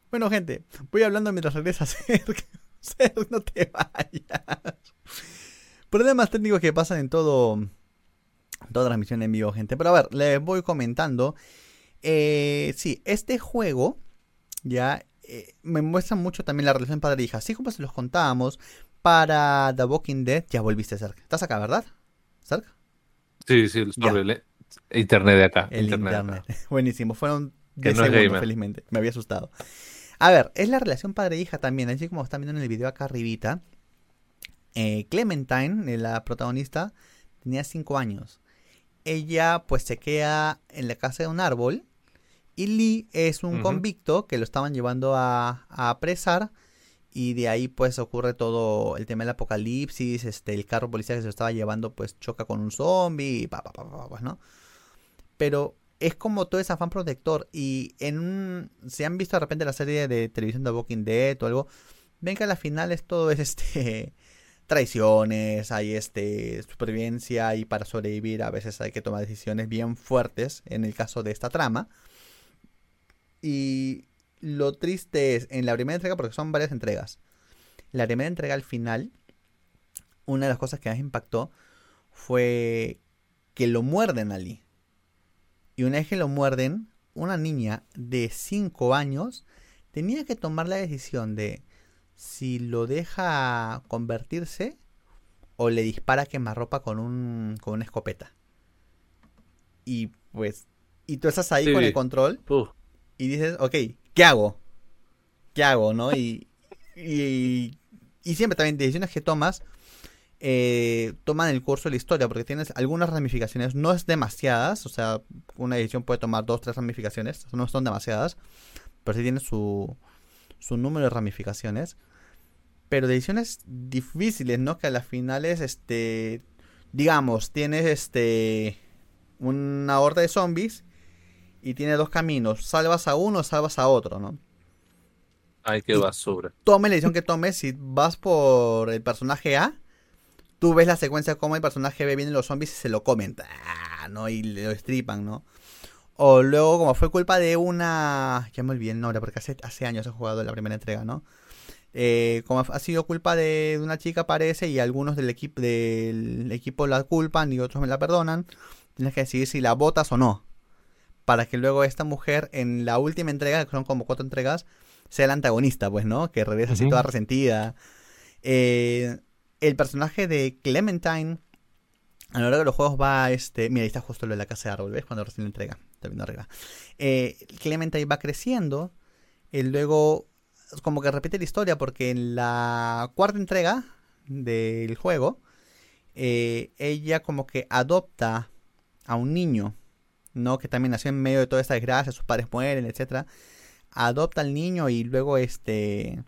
Bueno, gente, voy hablando mientras regresa [laughs] Cerc. Cerc, [laughs] no te vayas. Problemas técnicos que pasan en todo. Toda transmisión en vivo, gente. Pero a ver, les voy comentando. Eh, sí, este juego ya eh, me muestra mucho también la relación padre-hija. Así como se los contábamos para The Walking Dead, ya volviste, Cerc. Estás acá, ¿verdad? ¿Cerc? sí, sí, el internet de acá. El internet internet. acá. [laughs] Buenísimo. Fueron Que 10 no segundos, felizmente. Me había asustado. A ver, es la relación padre-hija también. Así como están viendo en el video acá arribita. Eh, Clementine, eh, la protagonista, tenía 5 años. Ella pues se queda en la casa de un árbol. Y Lee es un convicto que lo estaban llevando a, a apresar. Y de ahí pues ocurre todo el tema del apocalipsis. Este, el carro policial que se lo estaba llevando pues choca con un zombie. Y pa, pa, pa, pa, pues, ¿no? Pero es como todo ese afán protector. Y en un. Si han visto de repente la serie de televisión de Walking Dead o algo. Ven que a la final es todo es este. [laughs] Traiciones, hay este. supervivencia. Y para sobrevivir a veces hay que tomar decisiones bien fuertes. En el caso de esta trama. Y lo triste es en la primera entrega, porque son varias entregas. La primera entrega al final. Una de las cosas que más impactó fue que lo muerden a Lee. Y una vez que lo muerden, una niña de 5 años tenía que tomar la decisión de si lo deja convertirse o le dispara quemarropa con un con una escopeta. Y pues y tú estás ahí Sí. con el control y dices, ok, ¿qué hago? ¿Qué hago, no? Y, y, y siempre también decisiones que tomas eh, toman el curso de la historia, porque tienes algunas ramificaciones, no es demasiadas, o sea, una decisión puede tomar dos, tres ramificaciones, no son demasiadas, pero sí tiene su, su número de ramificaciones. Pero decisiones difíciles, ¿no? Que a las finales, este, digamos, tienes este, una horda de zombies y tiene dos caminos, salvas a uno o salvas a otro, ¿no? ay, qué basura. Tome la decisión que tomes, si vas por el personaje A, tú ves la secuencia como el personaje B vienen los zombies y se lo comen, ¡ah! ¿no? Y lo estripan, ¿no? O luego, como fue culpa de una... Ya me olvidé el nombre, porque hace, hace años he jugado la primera entrega, ¿no? Eh, como ha sido culpa de, una chica, parece, y algunos del, equipo del equipo la culpan y otros me la perdonan, tienes que decidir si la votas o no. Para que luego esta mujer, en la última entrega, que son como cuatro entregas, sea la antagonista, pues, ¿no? Que regresa así toda resentida. Eh, el personaje de Clementine, a lo largo de los juegos va, este... Mira, ahí está justo lo de la casa de árbol, ¿ves? Cuando recién la entrega. Está viendo arriba. Eh, Clementine va creciendo. Y luego, como que repite la historia, porque en la cuarta entrega del juego, eh, ella como que adopta a un niño, ¿no? Que también nació en medio de toda esta desgracia, sus padres mueren, etcétera adopta al niño y luego este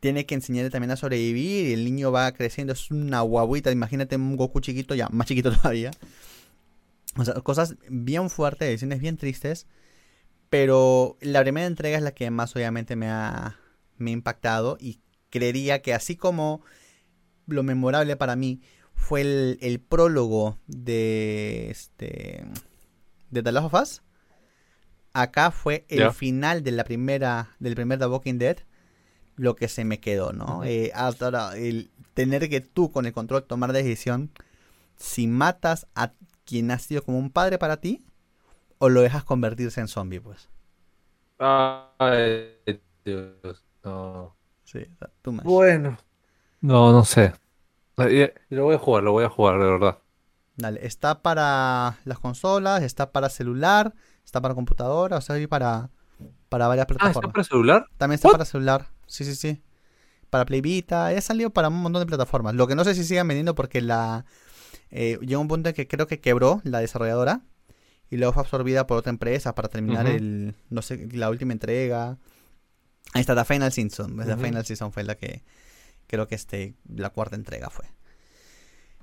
tiene que enseñarle también a sobrevivir y el niño va creciendo, es una guaguita, imagínate un Goku chiquito, ya más chiquito [laughs] todavía. O sea, cosas bien fuertes, decisiones bien tristes, pero la primera entrega es la que más obviamente me ha, me ha impactado y creería que así como lo memorable para mí fue el, prólogo de este de The Last of Us, acá fue el final de la primera del primer The Walking Dead lo que se me quedó, ¿no? Eh, hasta ahora, el tener que tú con el control tomar decisión si matas a quien ha sido como un padre para ti o lo dejas convertirse en zombie, pues. Ay, Dios, no. Sí, tú más. Bueno. No, no sé. Lo voy a jugar, lo voy a jugar, de verdad. Dale, está para las consolas, está para celular, está para computadora, o sea, y para, para varias plataformas. Ah, ¿está para celular? También está para celular, sí, sí, sí. Para Play Vita, ha salido para un montón de plataformas. Lo que no sé si sigan vendiendo porque la eh, llegó un punto en que creo que quebró la desarrolladora y luego fue absorbida por otra empresa para terminar el, no sé, la última entrega. Ahí está, la Final Season. La Final Season fue la que creo que este, la cuarta entrega fue.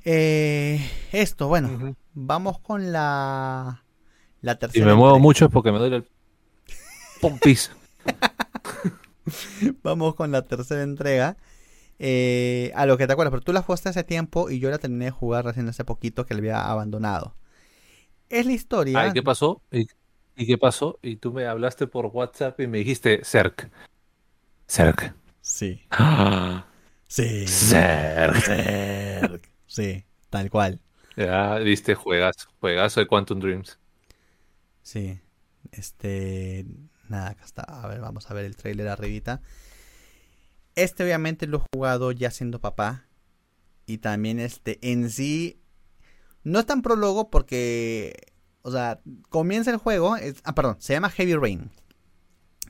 Eh, esto, bueno, vamos con la, la tercera. Si me muevo mucho es porque me duele el [laughs] pompis. [laughs] vamos con la tercera entrega. Eh, a lo que te acuerdas, pero tú la jugaste hace tiempo y yo la terminé de jugar recién hace poquito que la había abandonado. Es la historia. ¿Y qué pasó? ¿Y, qué pasó? Y tú me hablaste por WhatsApp y me dijiste Cerc. Cerc. Sí. Ah. [gasps] Sí. Cerc. Sí, tal cual. Ya, viste, juegazo. Juegazo de Quantum Dreams. Sí. Este. Nada, acá está. A ver, vamos a ver el trailer arribita. Este obviamente lo he jugado ya siendo papá. Y también este en sí. No es tan prólogo porque. O sea, comienza el juego. ah, perdón, se llama Heavy Rain.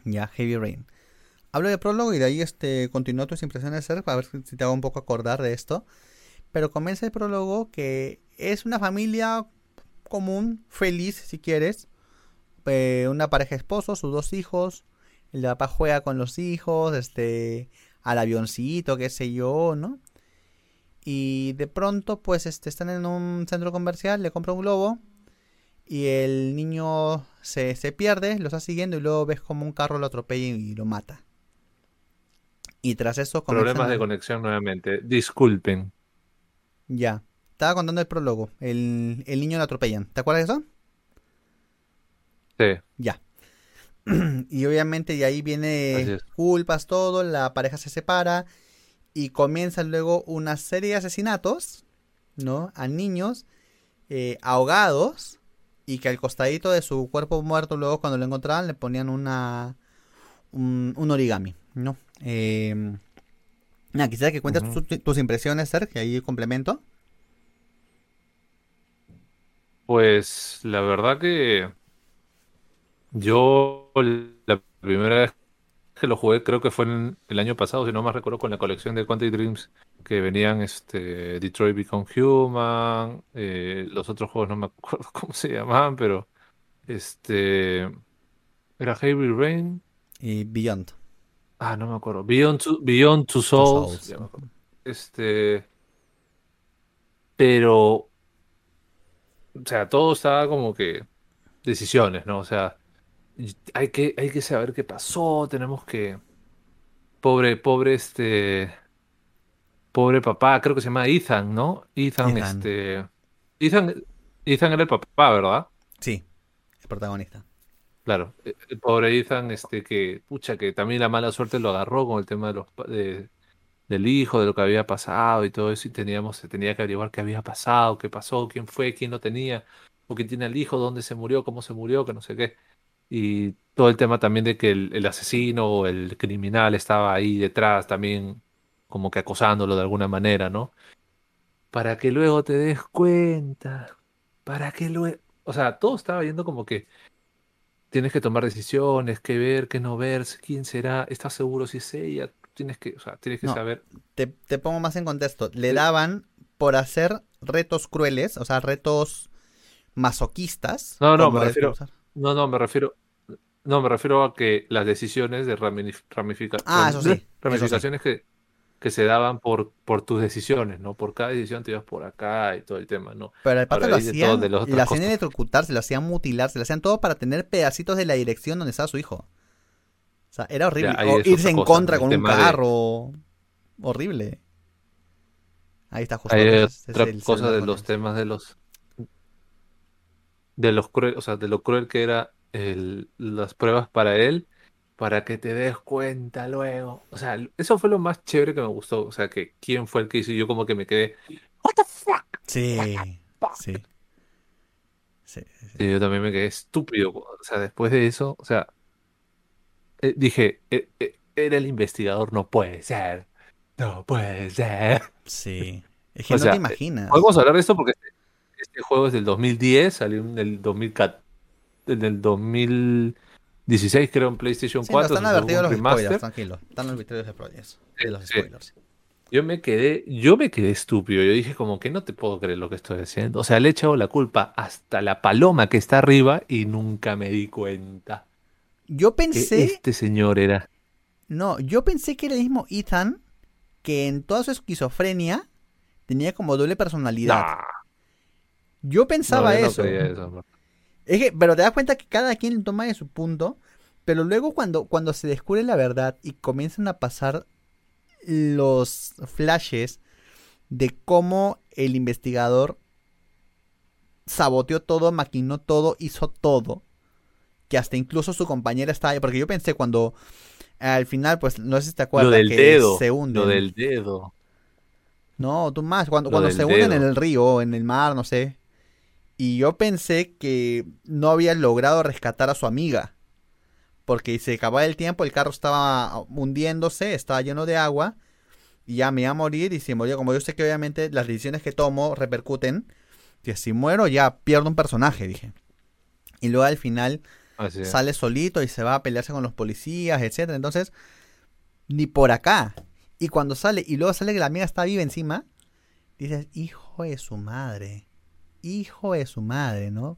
Ya, Heavy Rain. Hablo de prólogo y de ahí este continúo tus impresiones para ver si te hago un poco acordar de esto. Pero comienza el prólogo que es una familia común, feliz si quieres. Eh, una pareja de esposos, sus dos hijos. El papá juega con los hijos, este, al avioncito, qué sé yo, ¿no? Y de pronto, pues, este, están en un centro comercial, le compra un globo y el niño se, se pierde, lo está siguiendo y luego ves como un carro lo atropella y lo mata. Y tras eso... Problemas de conexión nuevamente. Disculpen. Ya. Estaba contando el prólogo. El, el niño lo atropellan. ¿Te acuerdas de eso? Sí. Ya. [clears throat] y obviamente de ahí viene culpas, todo, la pareja se separa y comienza luego una serie de asesinatos, ¿no? A niños eh, ahogados y que al costadito de su cuerpo muerto luego cuando lo encontraban le ponían una un, origami, ¿no? Eh, quisiera que cuentes tus impresiones, Sergio, ahí complemento. Pues la verdad que yo la primera vez que lo jugué creo que fue en el año pasado, si no más recuerdo, con la colección de Quantic Dreams que venían este Detroit Become Human, eh, los otros juegos no me [laughs] acuerdo cómo se llamaban, pero este era Heavy Rain y Beyond. Ah, no me acuerdo. Beyond Two, Beyond Two Souls. Este pero o sea, todo estaba como que decisiones, ¿no? O sea, hay que, hay que saber qué pasó, tenemos que... Pobre, pobre este... Pobre papá, creo que se llama Ethan, ¿no? Ethan, este... Ethan, Ethan era el papá, ¿verdad? Sí, el protagonista. Claro, e, el pobre Ethan, este, que, pucha, que también la mala suerte lo agarró con el tema de los, del hijo, de lo que había pasado y todo eso, y teníamos, se tenía que averiguar qué había pasado, qué pasó, quién fue, quién lo tenía, o quién tiene el hijo, dónde se murió, cómo se murió, que no sé qué y todo el tema también de que el, asesino o el criminal estaba ahí detrás también como que acosándolo de alguna manera, ¿no? Para que luego te des cuenta, para que luego... O sea, todo estaba yendo como que tienes que tomar decisiones, qué ver, qué no ver, quién será, estás seguro si es ella, tienes que, o sea, tienes que saber. Te, te, pongo más en contexto. Le daban por hacer retos crueles, o sea, retos masoquistas. No, no, me refiero, no, no, me refiero, No, me refiero a que las decisiones de ramif- ramifica- Ah, eso sí, eso [laughs] sí. ramificaciones que, que se daban por, por tus decisiones, ¿no? Por cada decisión te ibas por acá y todo el tema, ¿no? Pero el pata lo hay de todo hacían, de electrocutarse, lo hacían mutilarse, lo hacían todo para tener pedacitos de la dirección donde estaba su hijo. O sea, era horrible. O irse en cosa, contra con un de- carro. Horrible. Ahí está justo. Hay es otra el cosa de los temas de los de los cruel, o sea, de lo cruel que era el, las pruebas para él, para que te des cuenta luego. O sea, eso fue lo más chévere que me gustó. O sea, que quién fue el que hizo yo como que me quedé. What the fuck? Sí, sí. Sí, sí, sí. Sí, yo también me quedé estúpido. O sea, después de eso, o sea, eh, dije, eh, eh, era el investigador, no puede ser. No puede ser. Sí. Es [laughs] que O no sea, te imaginas. Podemos hablar de esto porque este, este juego es del 2010, salió en el 2014, en el 2016 creo en PlayStation Sí, no, 4. están se sacó advertidos los spoilers, remaster. tranquilo. Están advertidos los spoilers. De los spoilers. Yo me quedé, yo me quedé estúpido. Yo dije como que no te puedo creer lo que estoy haciendo. O sea, le he echado la culpa hasta la paloma que está arriba y nunca me di cuenta Yo que pensé. este señor era. No, yo pensé que era el mismo Ethan que en toda su esquizofrenia tenía como doble personalidad. Nah, Yo no, pensaba yo no eso. eso. Es que, pero te das cuenta que cada quien toma de su punto, pero luego cuando, cuando se descubre la verdad y comienzan a pasar los flashes de cómo el investigador saboteó todo, maquinó todo, hizo todo, que hasta incluso su compañera estaba ahí, porque yo pensé cuando al final, pues no sé si te acuerdas Lo del que dedo. se hunden. Lo del dedo. No, tú más, cuando, Lo cuando se dedo. en el río, en el mar, no sé. Y yo pensé que no había logrado rescatar a su amiga. Porque se acababa el tiempo, el carro estaba hundiéndose, estaba lleno de agua. Y ya me iba a morir y si murió, como yo sé que obviamente las decisiones que tomo repercuten, que si muero ya pierdo un personaje, dije. Y luego al final sale solito y se va a pelearse con los policías, etcétera. Entonces, ni por acá. Y cuando sale, y luego sale que la amiga está viva encima, dices, hijo de su madre. Hijo de su madre, ¿no?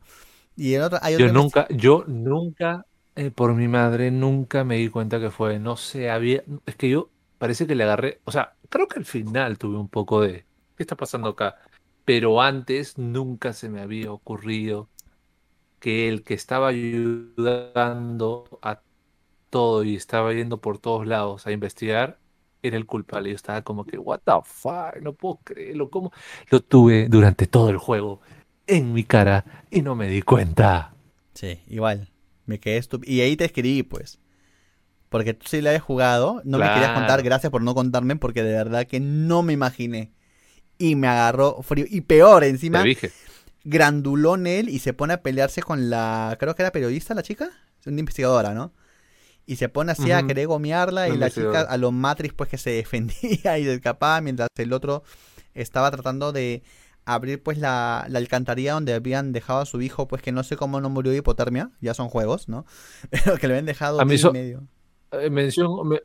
Y el otro, hay otro Yo que- nunca, yo nunca, eh, por mi madre, nunca me di cuenta que fue, no sé, había, es que yo parece que le agarré, o sea, creo que al final tuve un poco de, ¿qué está pasando acá? Pero antes nunca se me había ocurrido que el que estaba ayudando a todo y estaba yendo por todos lados a investigar era el culpable. Yo estaba como que, what the fuck, no puedo creerlo, ¿cómo? Lo tuve durante todo el juego en mi cara y no me di cuenta. Sí, igual. Me quedé estúpido. Y ahí te escribí, pues. Porque tú sí la habías jugado. No me querías contar. Gracias por no contarme. Porque de verdad que no me imaginé. Y me agarró frío. Y peor, encima. Te dije. grandulón él y se pone a pelearse con la, creo que era periodista la chica, es una investigadora, ¿no? Y se pone así a querer gomearla y la chica a lo Matrix pues que se defendía [laughs] y se escapaba mientras el otro estaba tratando de abrir pues la, la alcantarilla donde habían dejado a su hijo pues que no sé cómo no murió de hipotermia, ya son juegos, ¿no? [laughs] Pero que le habían dejado A mí y medio. Eh, mención, me-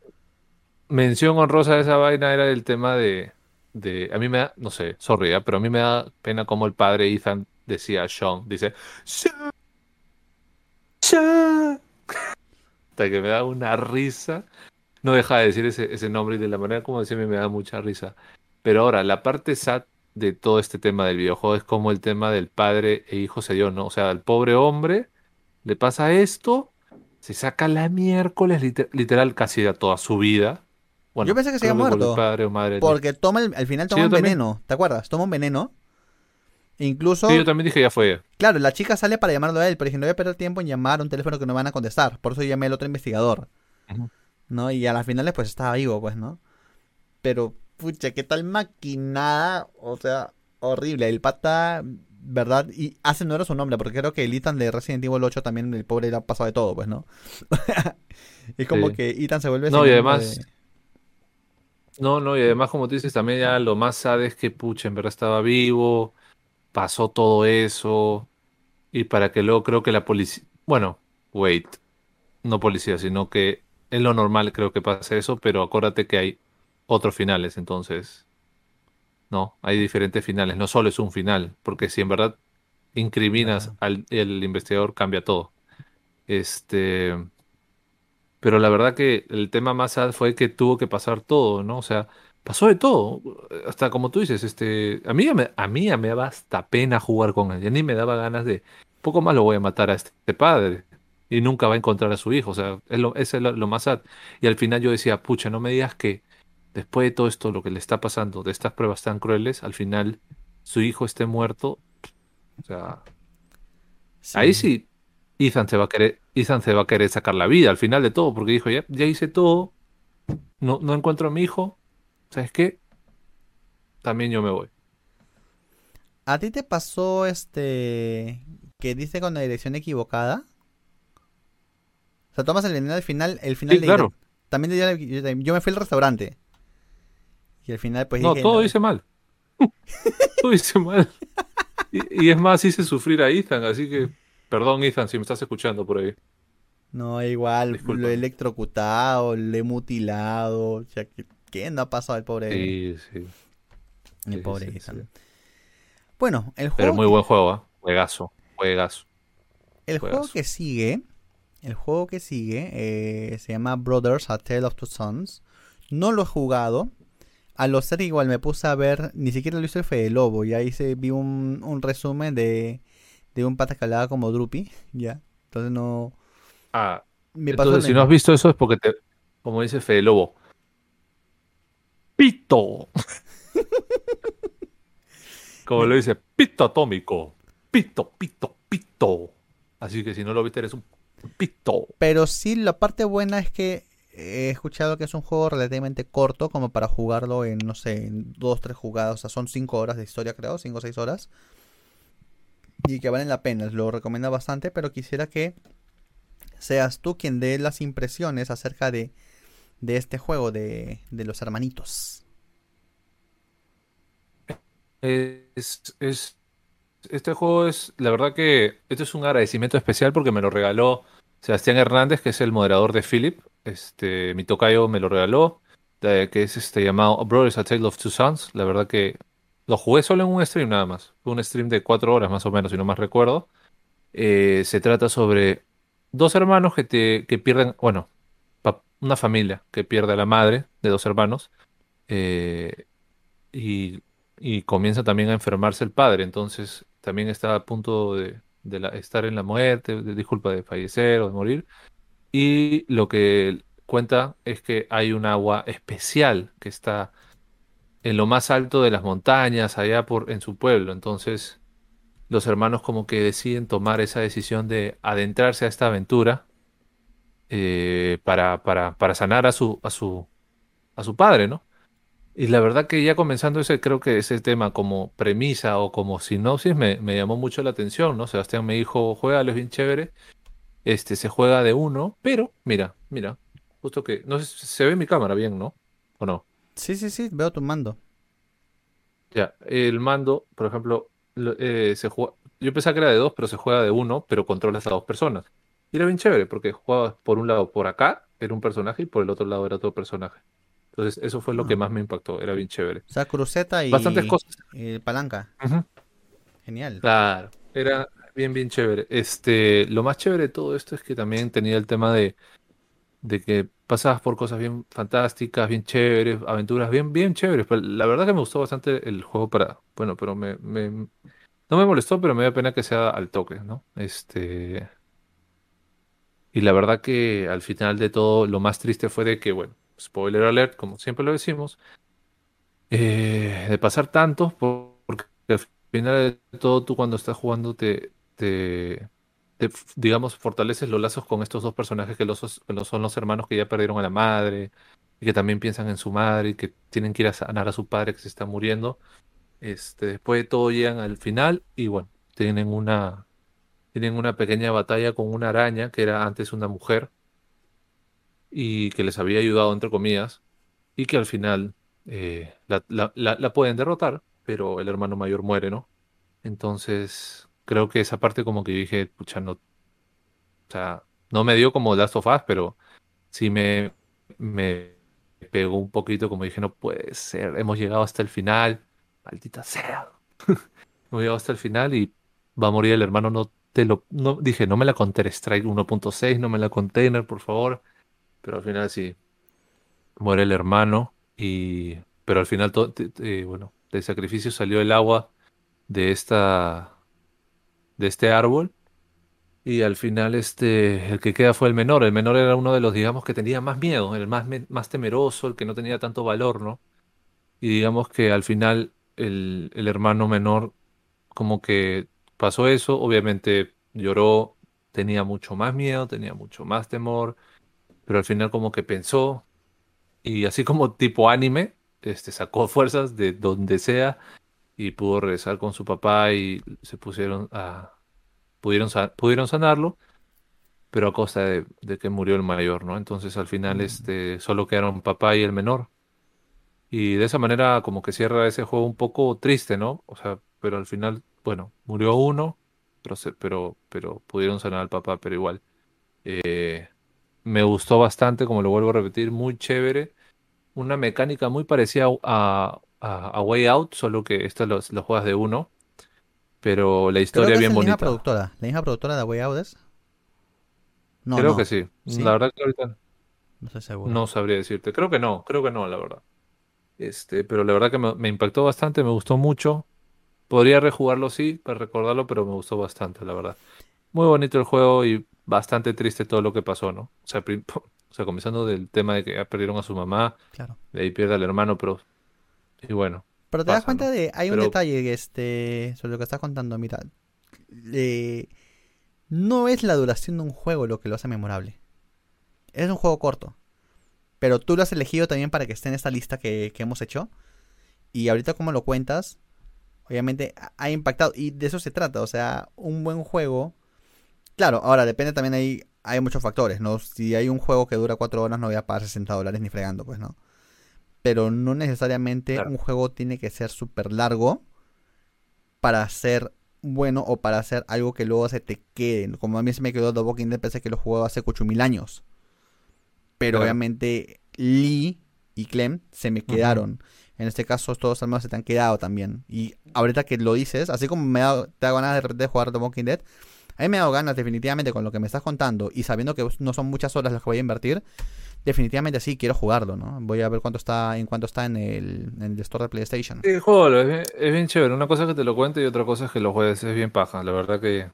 mención honrosa de esa vaina era el tema de, de, a mí me da, no sé, sorry, ¿eh? pero a mí me da pena como el padre Ethan decía a Sean, dice, Sean, Sean. [laughs] Hasta que me da una risa, no deja de decir ese, ese nombre y de la manera como decía me da mucha risa. Pero ahora, la parte sad de todo este tema del videojuego es como el tema del padre e hijo se dio, ¿no? O sea, al pobre hombre le pasa esto, se saca la miércoles liter- literal casi de toda su vida. Bueno, Yo pensé que se había muerto, padre o madre. Porque toma el- al final Sí, toma yo un también. veneno, ¿te acuerdas? Toma un veneno. Incluso Sí, yo también dije ya fue. Claro, la chica sale para llamarlo a él, pero dije, no voy a perder tiempo en llamar a un teléfono que no van a contestar. Por eso llamé al otro investigador. ¿no? Y a las finales pues estaba vivo, pues, ¿no? Pero, pucha, qué tal maquinada, o sea, horrible. El pata, ¿verdad? Y hace no era su nombre, porque creo que el Ethan de Resident Evil 8 también, el pobre, le ha pasado de todo, pues, ¿no? [laughs] es como Sí. que Ethan se vuelve... No, y además- de- No, no, y además, como tú dices, también ya lo más sad es que, pucha, en verdad estaba vivo, pasó todo eso, y para que luego creo que la policía, bueno, wait, no policía, sino que es lo normal, creo que pase eso, pero acuérdate que hay otros finales, entonces, no, hay diferentes finales, no solo es un final, porque si en verdad incriminas al el investigador, cambia todo. Este, pero la verdad que el tema más sad fue que tuvo que pasar todo, ¿no? O sea, pasó de todo. Hasta como tú dices, este, a mí ya me, a mí ya me daba hasta pena jugar con él. Ya ni me daba ganas de, poco más lo voy a matar a este padre. Y nunca va a encontrar a su hijo. O sea, es lo, es lo, más sad. Y al final yo decía, pucha, no me digas que después de todo esto, lo que le está pasando, de estas pruebas tan crueles, al final su hijo esté muerto. O sea, ahí sí, Ethan se va a querer, Ethan se va a querer sacar la vida al final de todo, porque dijo, ya, ya hice todo, no, no encuentro a mi hijo, ¿sabes qué? También yo me voy. ¿A ti te pasó este que dice con la dirección equivocada? O sea, tomas el final, el final de claro. También yo, me fui al restaurante. Y al final pues No, todo dice mal. [laughs] todo dice mal. Y, y, es más, hice sufrir a Ethan, así que perdón Ethan si me estás escuchando por ahí. No, igual, lo he electrocutado, le he mutilado. O sea, ¿qué, no ha pasado al pobre? Sí, sí. El pobre Bueno, el juego. Pero muy buen juego, ¿eh? Juegazo, juegazo. El juego que sigue, el juego que sigue eh, se llama Brothers A Tale of Two Sons. No lo he jugado. A lo ser igual me puse a ver, ni siquiera lo hice el Fede Lobo. Y ahí se vi un, un resumen de, de un pata que hablaba como Drupi. Ya. Entonces no. Ah. entonces, si no has visto eso es porque te. Como dice Fede Lobo. Pito. [laughs] como lo dice, pito atómico. Pito, pito, pito. Así que si no lo viste, eres un pito. Pero sí, la parte buena es que he escuchado que es un juego relativamente corto, como para jugarlo en, no sé, en dos, tres jugadas. O sea, son cinco horas de historia, creo, cinco o seis horas. Y que valen la pena, lo recomiendo bastante, pero quisiera que seas tú quien dé las impresiones acerca de, de este juego, de, de los hermanitos. Es, es este juego es, la verdad que esto es un agradecimiento especial porque me lo regaló Sebastián Hernández, que es el moderador de Philip. Este, mi tocayo me lo regaló, que es este llamado Brothers A Tale of Two Sons. La verdad que lo jugué solo en un stream nada más. Un stream de cuatro horas más o menos, si no más recuerdo. Eh, se trata sobre dos hermanos que, te, que pierden, bueno, una familia que pierde a la madre de dos hermanos. Eh, y, y comienza también a enfermarse el padre. Entonces también está a punto de, estar en la muerte, de, disculpa, de fallecer o de morir. Y lo que cuenta es que hay un agua especial que está en lo más alto de las montañas, allá por, en su pueblo. Entonces, los hermanos como que deciden tomar esa decisión de adentrarse a esta aventura eh, para, para, para, sanar a su, a su, a su padre, ¿no? Y la verdad que ya comenzando ese, creo que ese tema como premisa o como sinopsis me, me llamó mucho la atención, ¿no? Sebastián me dijo, juega, es bien chévere. Este, se juega de uno, pero mira, mira, justo que, no sé, se ve mi cámara bien, ¿no? ¿O no? Sí, sí, sí, veo tu mando. Ya, el mando, por ejemplo, eh, se juega, yo pensaba que era de dos, pero se juega de uno, pero controlas a dos personas. Y era bien chévere, porque jugabas por un lado por acá, era un personaje, y por el otro lado era otro personaje. Entonces, eso fue lo que ah. más me impactó. Era bien chévere. O sea, cruceta y, Bastantes cosas. palanca. Genial. Claro, era bien, bien chévere. Este, lo más chévere de todo esto es que también tenía el tema de, de que pasabas por cosas bien fantásticas, bien chéveres, aventuras bien, bien chéveres. Pero la verdad que me gustó bastante el juego para. Bueno, pero me, no me molestó, pero me da pena que sea al toque, ¿no? Este. Y la verdad que al final de todo, lo más triste fue de que, bueno, spoiler alert, como siempre lo decimos, eh, de pasar tanto, porque al final de todo tú cuando estás jugando te, digamos, fortaleces los lazos con estos dos personajes que, los, son los hermanos que ya perdieron a la madre y que también piensan en su madre y que tienen que ir a sanar a su padre que se está muriendo. Este, después de todo llegan al final y bueno, tienen una, tienen una pequeña batalla con una araña que era antes una mujer y que les había ayudado, entre comillas, y que al final eh, la, pueden derrotar, pero el hermano mayor muere, ¿no? Entonces, creo que esa parte como que dije, pucha, no, o sea, no me dio como Last of Us, pero sí me, me pegó un poquito, como dije, no puede ser, hemos llegado hasta el final, maldita sea. [laughs] hemos llegado hasta el final y va a morir el hermano no te lo, no, dije, no me la conté Strike 1.6, no me la container, por favor. Pero al final sí, muere el hermano y... Pero al final, todo, bueno, del sacrificio salió el agua de esta... de este árbol. Y al final este, el que queda fue el menor. El menor era uno de los, digamos, que tenía más miedo, el más, más temeroso, el que no tenía tanto valor, ¿no? Y digamos que al final el, el hermano menor como que pasó eso, obviamente lloró, tenía mucho más miedo, tenía mucho más temor, pero al final como que pensó y así como tipo anime, este sacó [laughs] fuerzas de donde sea y pudo regresar con su papá y se pusieron a pudieron pudieron sanarlo, pero a costa de, de, que murió el mayor, ¿no? Entonces al final este solo quedaron papá y el menor. Y de esa manera como que cierra ese juego un poco triste, ¿no? O sea, pero al final, bueno, murió uno, pero, pero, pero pudieron sanar al papá, pero igual. Eh, me gustó bastante, como lo vuelvo a repetir, muy chévere. Una mecánica muy parecida a, a, Way Out, solo que esto lo, lo juegas de uno. Pero la historia bien bonita. La misma productora, la misma productora de Way Out es. No, creo que sí. La verdad que ahorita no, seguro. no sabría decirte. Creo que no, creo que no, la verdad. Este, pero la verdad que me, impactó bastante, me gustó mucho. Podría rejugarlo, sí, para recordarlo, pero me gustó bastante, la verdad. Muy bonito el juego y bastante triste todo lo que pasó, ¿no? O sea, [laughs] o sea comenzando del tema de que perdieron a su mamá, claro. de ahí pierde al hermano, pero... Y bueno. Pero te das cuenta de... Hay un detalle este, sobre lo que estás contando, mira. no es la duración de un juego lo que lo hace memorable. Es un juego corto. Pero tú lo has elegido también para que esté en esta lista que, hemos hecho. Y ahorita como lo cuentas, obviamente ha impactado. Y de eso se trata. O sea, un buen juego. Claro, ahora depende también ahí. Hay muchos factores, ¿no? Si hay un juego que dura 4 horas, no voy a pagar 60 dólares ni fregando, pues, ¿no? Pero no necesariamente un juego tiene que ser súper largo para ser bueno o para hacer algo que luego se te quede. Como a mí se me quedó The Walking Dead, pensé que lo jugaba hace 8000 años. Pero obviamente Lee y Clem se me quedaron. En este caso, todos los se te han quedado también. Y ahorita que lo dices, así como me da, te da ganas de, de jugar The Walking Dead, a mí me ha dado ganas definitivamente con lo que me estás contando y sabiendo que no son muchas horas las que voy a invertir, definitivamente sí quiero jugarlo, ¿no? Voy a ver cuánto está en cuánto está en el, en el store de PlayStation. Sí, juego, es, bien, chévere. Una cosa es que te lo cuente y otra cosa es que lo juegues. Es bien paja, la verdad que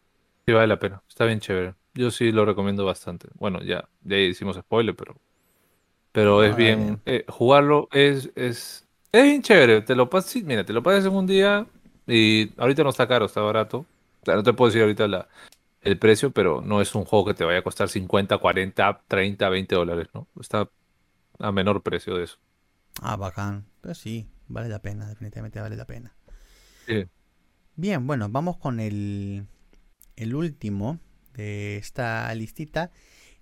sí vale la pena. Está bien chévere. Yo sí lo recomiendo bastante. Bueno, ya, ya hicimos spoiler, pero pero es bien, eh, jugarlo es, es, es bien chévere. Te lo pasas, mira, te lo pasas en un día y ahorita no está caro, está barato. No te puedo decir ahorita la, el precio, pero no es un juego que te vaya a costar 50, 40, 30, 20 dólares, ¿no? Está a menor precio de eso. Ah, bacán. Pues sí, vale la pena, definitivamente vale la pena. Bien, bueno, vamos con el, el último de esta listita.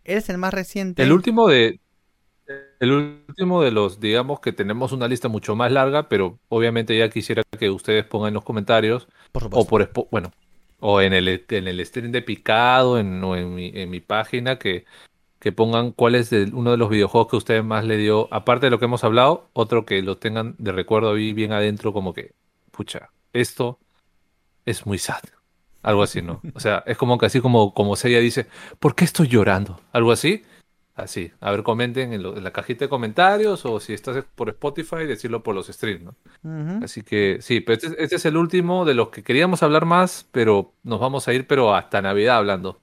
Es el más reciente. El último de, el último de los, digamos que tenemos una lista mucho más larga, pero obviamente ya quisiera que ustedes pongan en los comentarios o por bueno, o en el en el stream de Picado en, o en mi, en mi página que, que pongan cuál es uno de los videojuegos que ustedes más le dio, aparte de lo que hemos hablado, otro que lo tengan de recuerdo ahí bien adentro como que, pucha, esto es muy sad. Algo así, ¿no? O sea, es como que así como, como Seiya dice, ¿por qué estoy llorando? Algo así. Así, a ver, comenten en, la cajita de comentarios o si estás por Spotify, decirlo por los streams, ¿no? Así que sí, pero este, este, es el último de los que queríamos hablar más, pero nos vamos a ir, pero hasta Navidad hablando.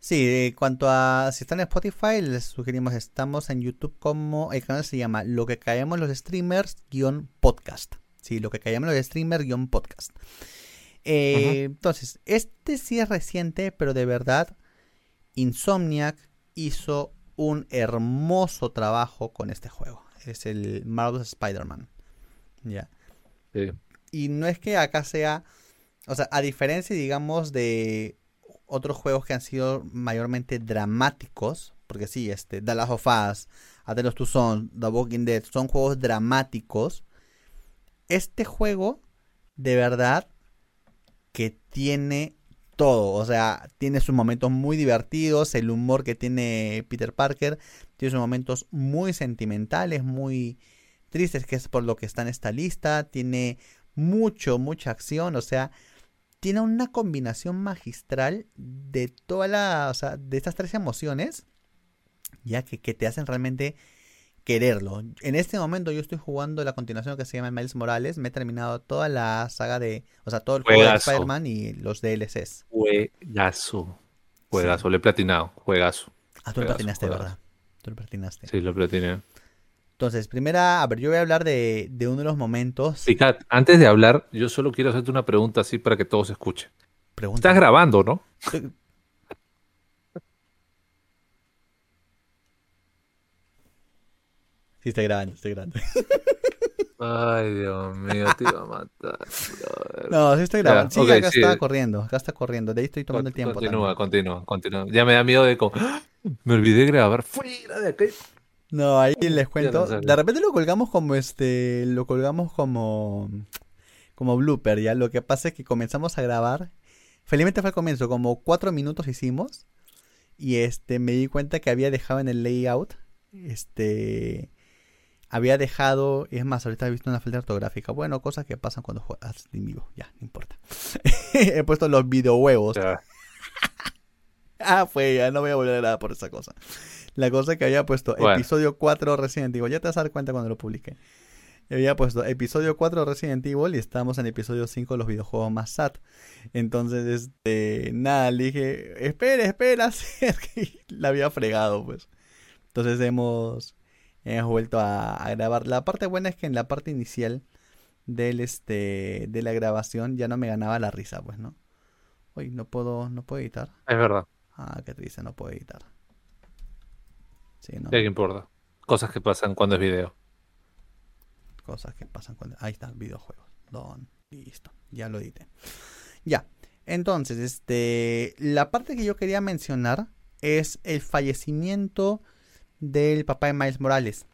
Sí, en cuanto a si están en Spotify, les sugerimos, estamos en YouTube como, el canal se llama Lo que caemos los streamers guion podcast. Sí, Lo que caemos los streamers guion podcast. Eh, entonces, este sí es reciente, pero de verdad, Insomniac hizo un hermoso trabajo con este juego. Es el Marvel's Spider-Man. Ya. Y no es que acá sea. O sea, a diferencia, digamos, de otros juegos que han sido mayormente dramáticos. Porque sí, este, The Last of Us, Atelos to Son, The Walking Dead, son juegos dramáticos. Este juego, de verdad, que tiene todo. O sea, tiene sus momentos muy divertidos, el humor que tiene Peter Parker, tiene sus momentos muy sentimentales, muy tristes, que es por lo que está en esta lista. Tiene mucho, mucha acción. O sea, tiene una combinación magistral de toda la, o sea, de estas tres emociones, ya que, que te hacen realmente quererlo. En este momento yo estoy jugando la continuación que se llama Miles Morales. Me he terminado toda la saga de, o sea, todo el juego de. Spider-Man y los DLCs. Juegazo. Juegazo, le he platinado. Juegazo. Ah, tú lo platinaste, juegazo. ¿verdad? Tú lo platinaste. Sí, lo platiné. Entonces, primera, a ver, yo voy a hablar de, de uno de los momentos. Picat, antes de hablar, yo solo quiero hacerte una pregunta así para que todos escuchen. Pregunta. Estás grabando, ¿no? Sí, estoy grabando, estoy grabando. Ay, Dios mío, te iba a matar. brother. No, sí estoy grabando. Sí, acá sí. está corriendo, acá está corriendo. De ahí estoy tomando el tiempo. Continúa, también. continúa, continúa. Ya me da miedo de como, ¡Ah! me olvidé de grabar. Fuera de acá. No, ahí les cuento. no. De repente lo colgamos como este, lo colgamos como como blooper, ya. Lo que pasa es que comenzamos a grabar. Felizmente fue al comienzo, como cuatro minutos hicimos. Y este, me di cuenta que había dejado en el layout. Este. Había dejado. y Es más, ahorita he visto una falta ortográfica. Bueno, cosas que pasan cuando juegas en vivo. Ya, no importa. [laughs] he puesto los videojuegos. Ya. [laughs] Ah, fue, ya no voy a volver a grabar por esa cosa. La cosa que había puesto Bueno. episodio 4 Resident Evil, ya te vas a dar cuenta cuando lo publique. Había puesto episodio 4 Resident Evil y estábamos en episodio 5 los videojuegos más SAT. Entonces, este, nada, le dije, espera, espera, [laughs] Sergio", y la había fregado, pues. Entonces hemos, hemos vuelto a, a grabar. La parte buena es que en la parte inicial del, este, de la grabación ya no me ganaba la risa, pues, ¿no? Uy, no puedo, no puedo editar. Es verdad. Ah, qué triste, no puedo editar. Sí, no. ¿Qué importa? Cosas que pasan cuando es video. Cosas que pasan cuando. Ahí está, videojuegos. Don. Listo. Ya lo edité. Ya. Entonces, este. La parte que yo quería mencionar es el fallecimiento del papá de Miles Morales.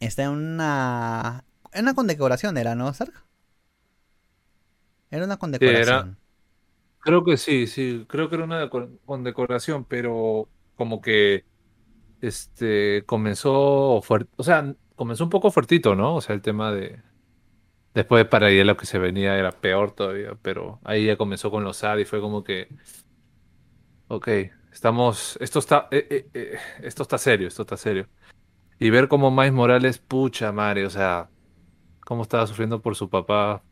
Está en una. En una condecoración, era, ¿no, Sergio? Era una condecoración. Creo que sí, sí. Creo que era una deco- condecoración, pero como que este comenzó fuerte, o sea, comenzó un poco fuertito, ¿no? O sea, el tema de después de para lo que se venía era peor todavía, pero ahí ya comenzó con los SAD y fue como que ok, estamos, esto está, eh, eh, eh, esto está serio, esto está serio. Y ver cómo Miles Morales, pucha madre, o sea, cómo estaba sufriendo por su papá,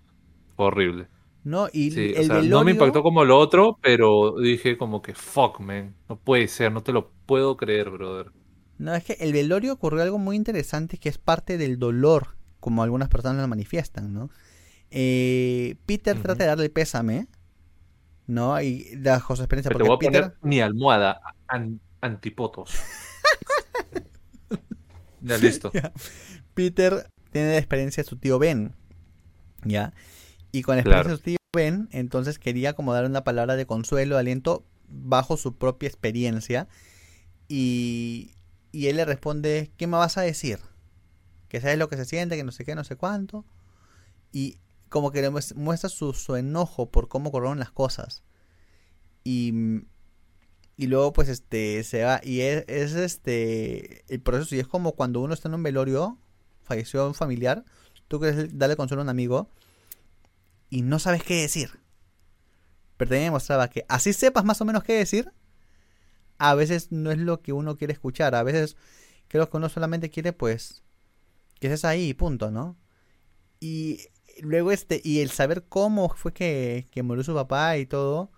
horrible. ¿No? Y Sí, o el no me impactó como lo otro, pero dije como que fuck, man, no puede ser, no te lo puedo creer, brother. No, es que el velorio ocurrió algo muy interesante que es parte del dolor, como algunas personas lo manifiestan, ¿no? Eh, Peter trata de darle pésame, ¿no? Y bajo su experiencia, Te porque voy a poner mi almohada an- antipotos. [laughs] ya listo. Peter tiene la experiencia de su tío Ben, ¿ya? Y con la Claro. experiencia de su tío Ben, entonces quería como dar una palabra de consuelo, de aliento, bajo su propia experiencia. Y, y él le responde, ¿qué me vas a decir? Que sabes lo que se siente, que no sé qué, no sé cuánto. Y como que le mues- muestra su, su enojo por cómo corrieron las cosas. Y, y luego pues este se va. Y es, es, este el proceso. Y es como cuando uno está en un velorio, falleció un familiar, tú quieres darle consuelo a un amigo y no sabes qué decir. Pero también demostraba que así sepas más o menos qué decir, a veces no es lo que uno quiere escuchar. A veces creo que uno solamente quiere pues que estés ahí y punto, ¿no? Y luego este, y el saber cómo fue que, que murió su papá y todo,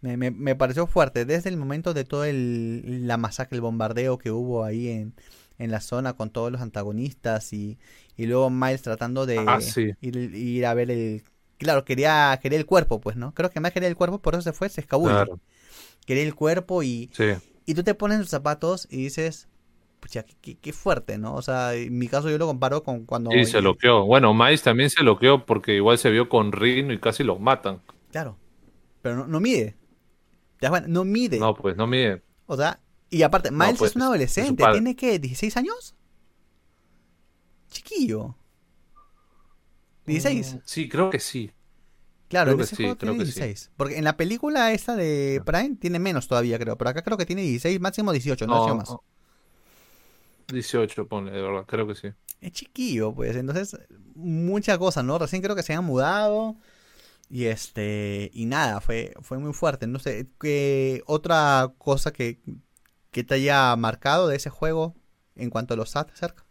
me, me- me pareció fuerte. Desde el momento de todo el, la masacre, el bombardeo que hubo ahí en, en la zona con todos los antagonistas y, y luego Miles tratando de Ah, sí. ir, ir a ver el... Claro, quería, quería el cuerpo, pues, ¿no? Creo que más quería el cuerpo, por eso se fue, se escabulle. Claro, Quería el cuerpo y, sí. y tú te pones tus zapatos y dices, pucha, qué, qué- fuerte, ¿no? O sea, en mi caso yo lo comparo con cuando... Y se loqueó. Bueno, Miles también se loqueó porque igual se vio con Rino y casi lo matan. Claro, pero no, no mide. ¿Te das cuenta? No mide. No, pues no mide. O sea, y aparte, Miles pues, es un adolescente. ¿tiene que 16 años? Chiquillo. 16. Mm, Sí, creo que sí. Claro, creo en que ese sí, juego creo tiene que sí. 16. Porque en la película esta de Prime tiene menos todavía, creo. Pero acá creo que tiene 16, máximo 18, no, No, más. 18, ponle, de verdad, creo que sí. Es chiquillo, pues. Entonces, mucha cosa, ¿no? Recién creo que se han mudado. Y este, y nada, fue, fue muy fuerte. No sé, ¿qué otra cosa que, que te haya marcado de ese juego en cuanto a los SAT cerca?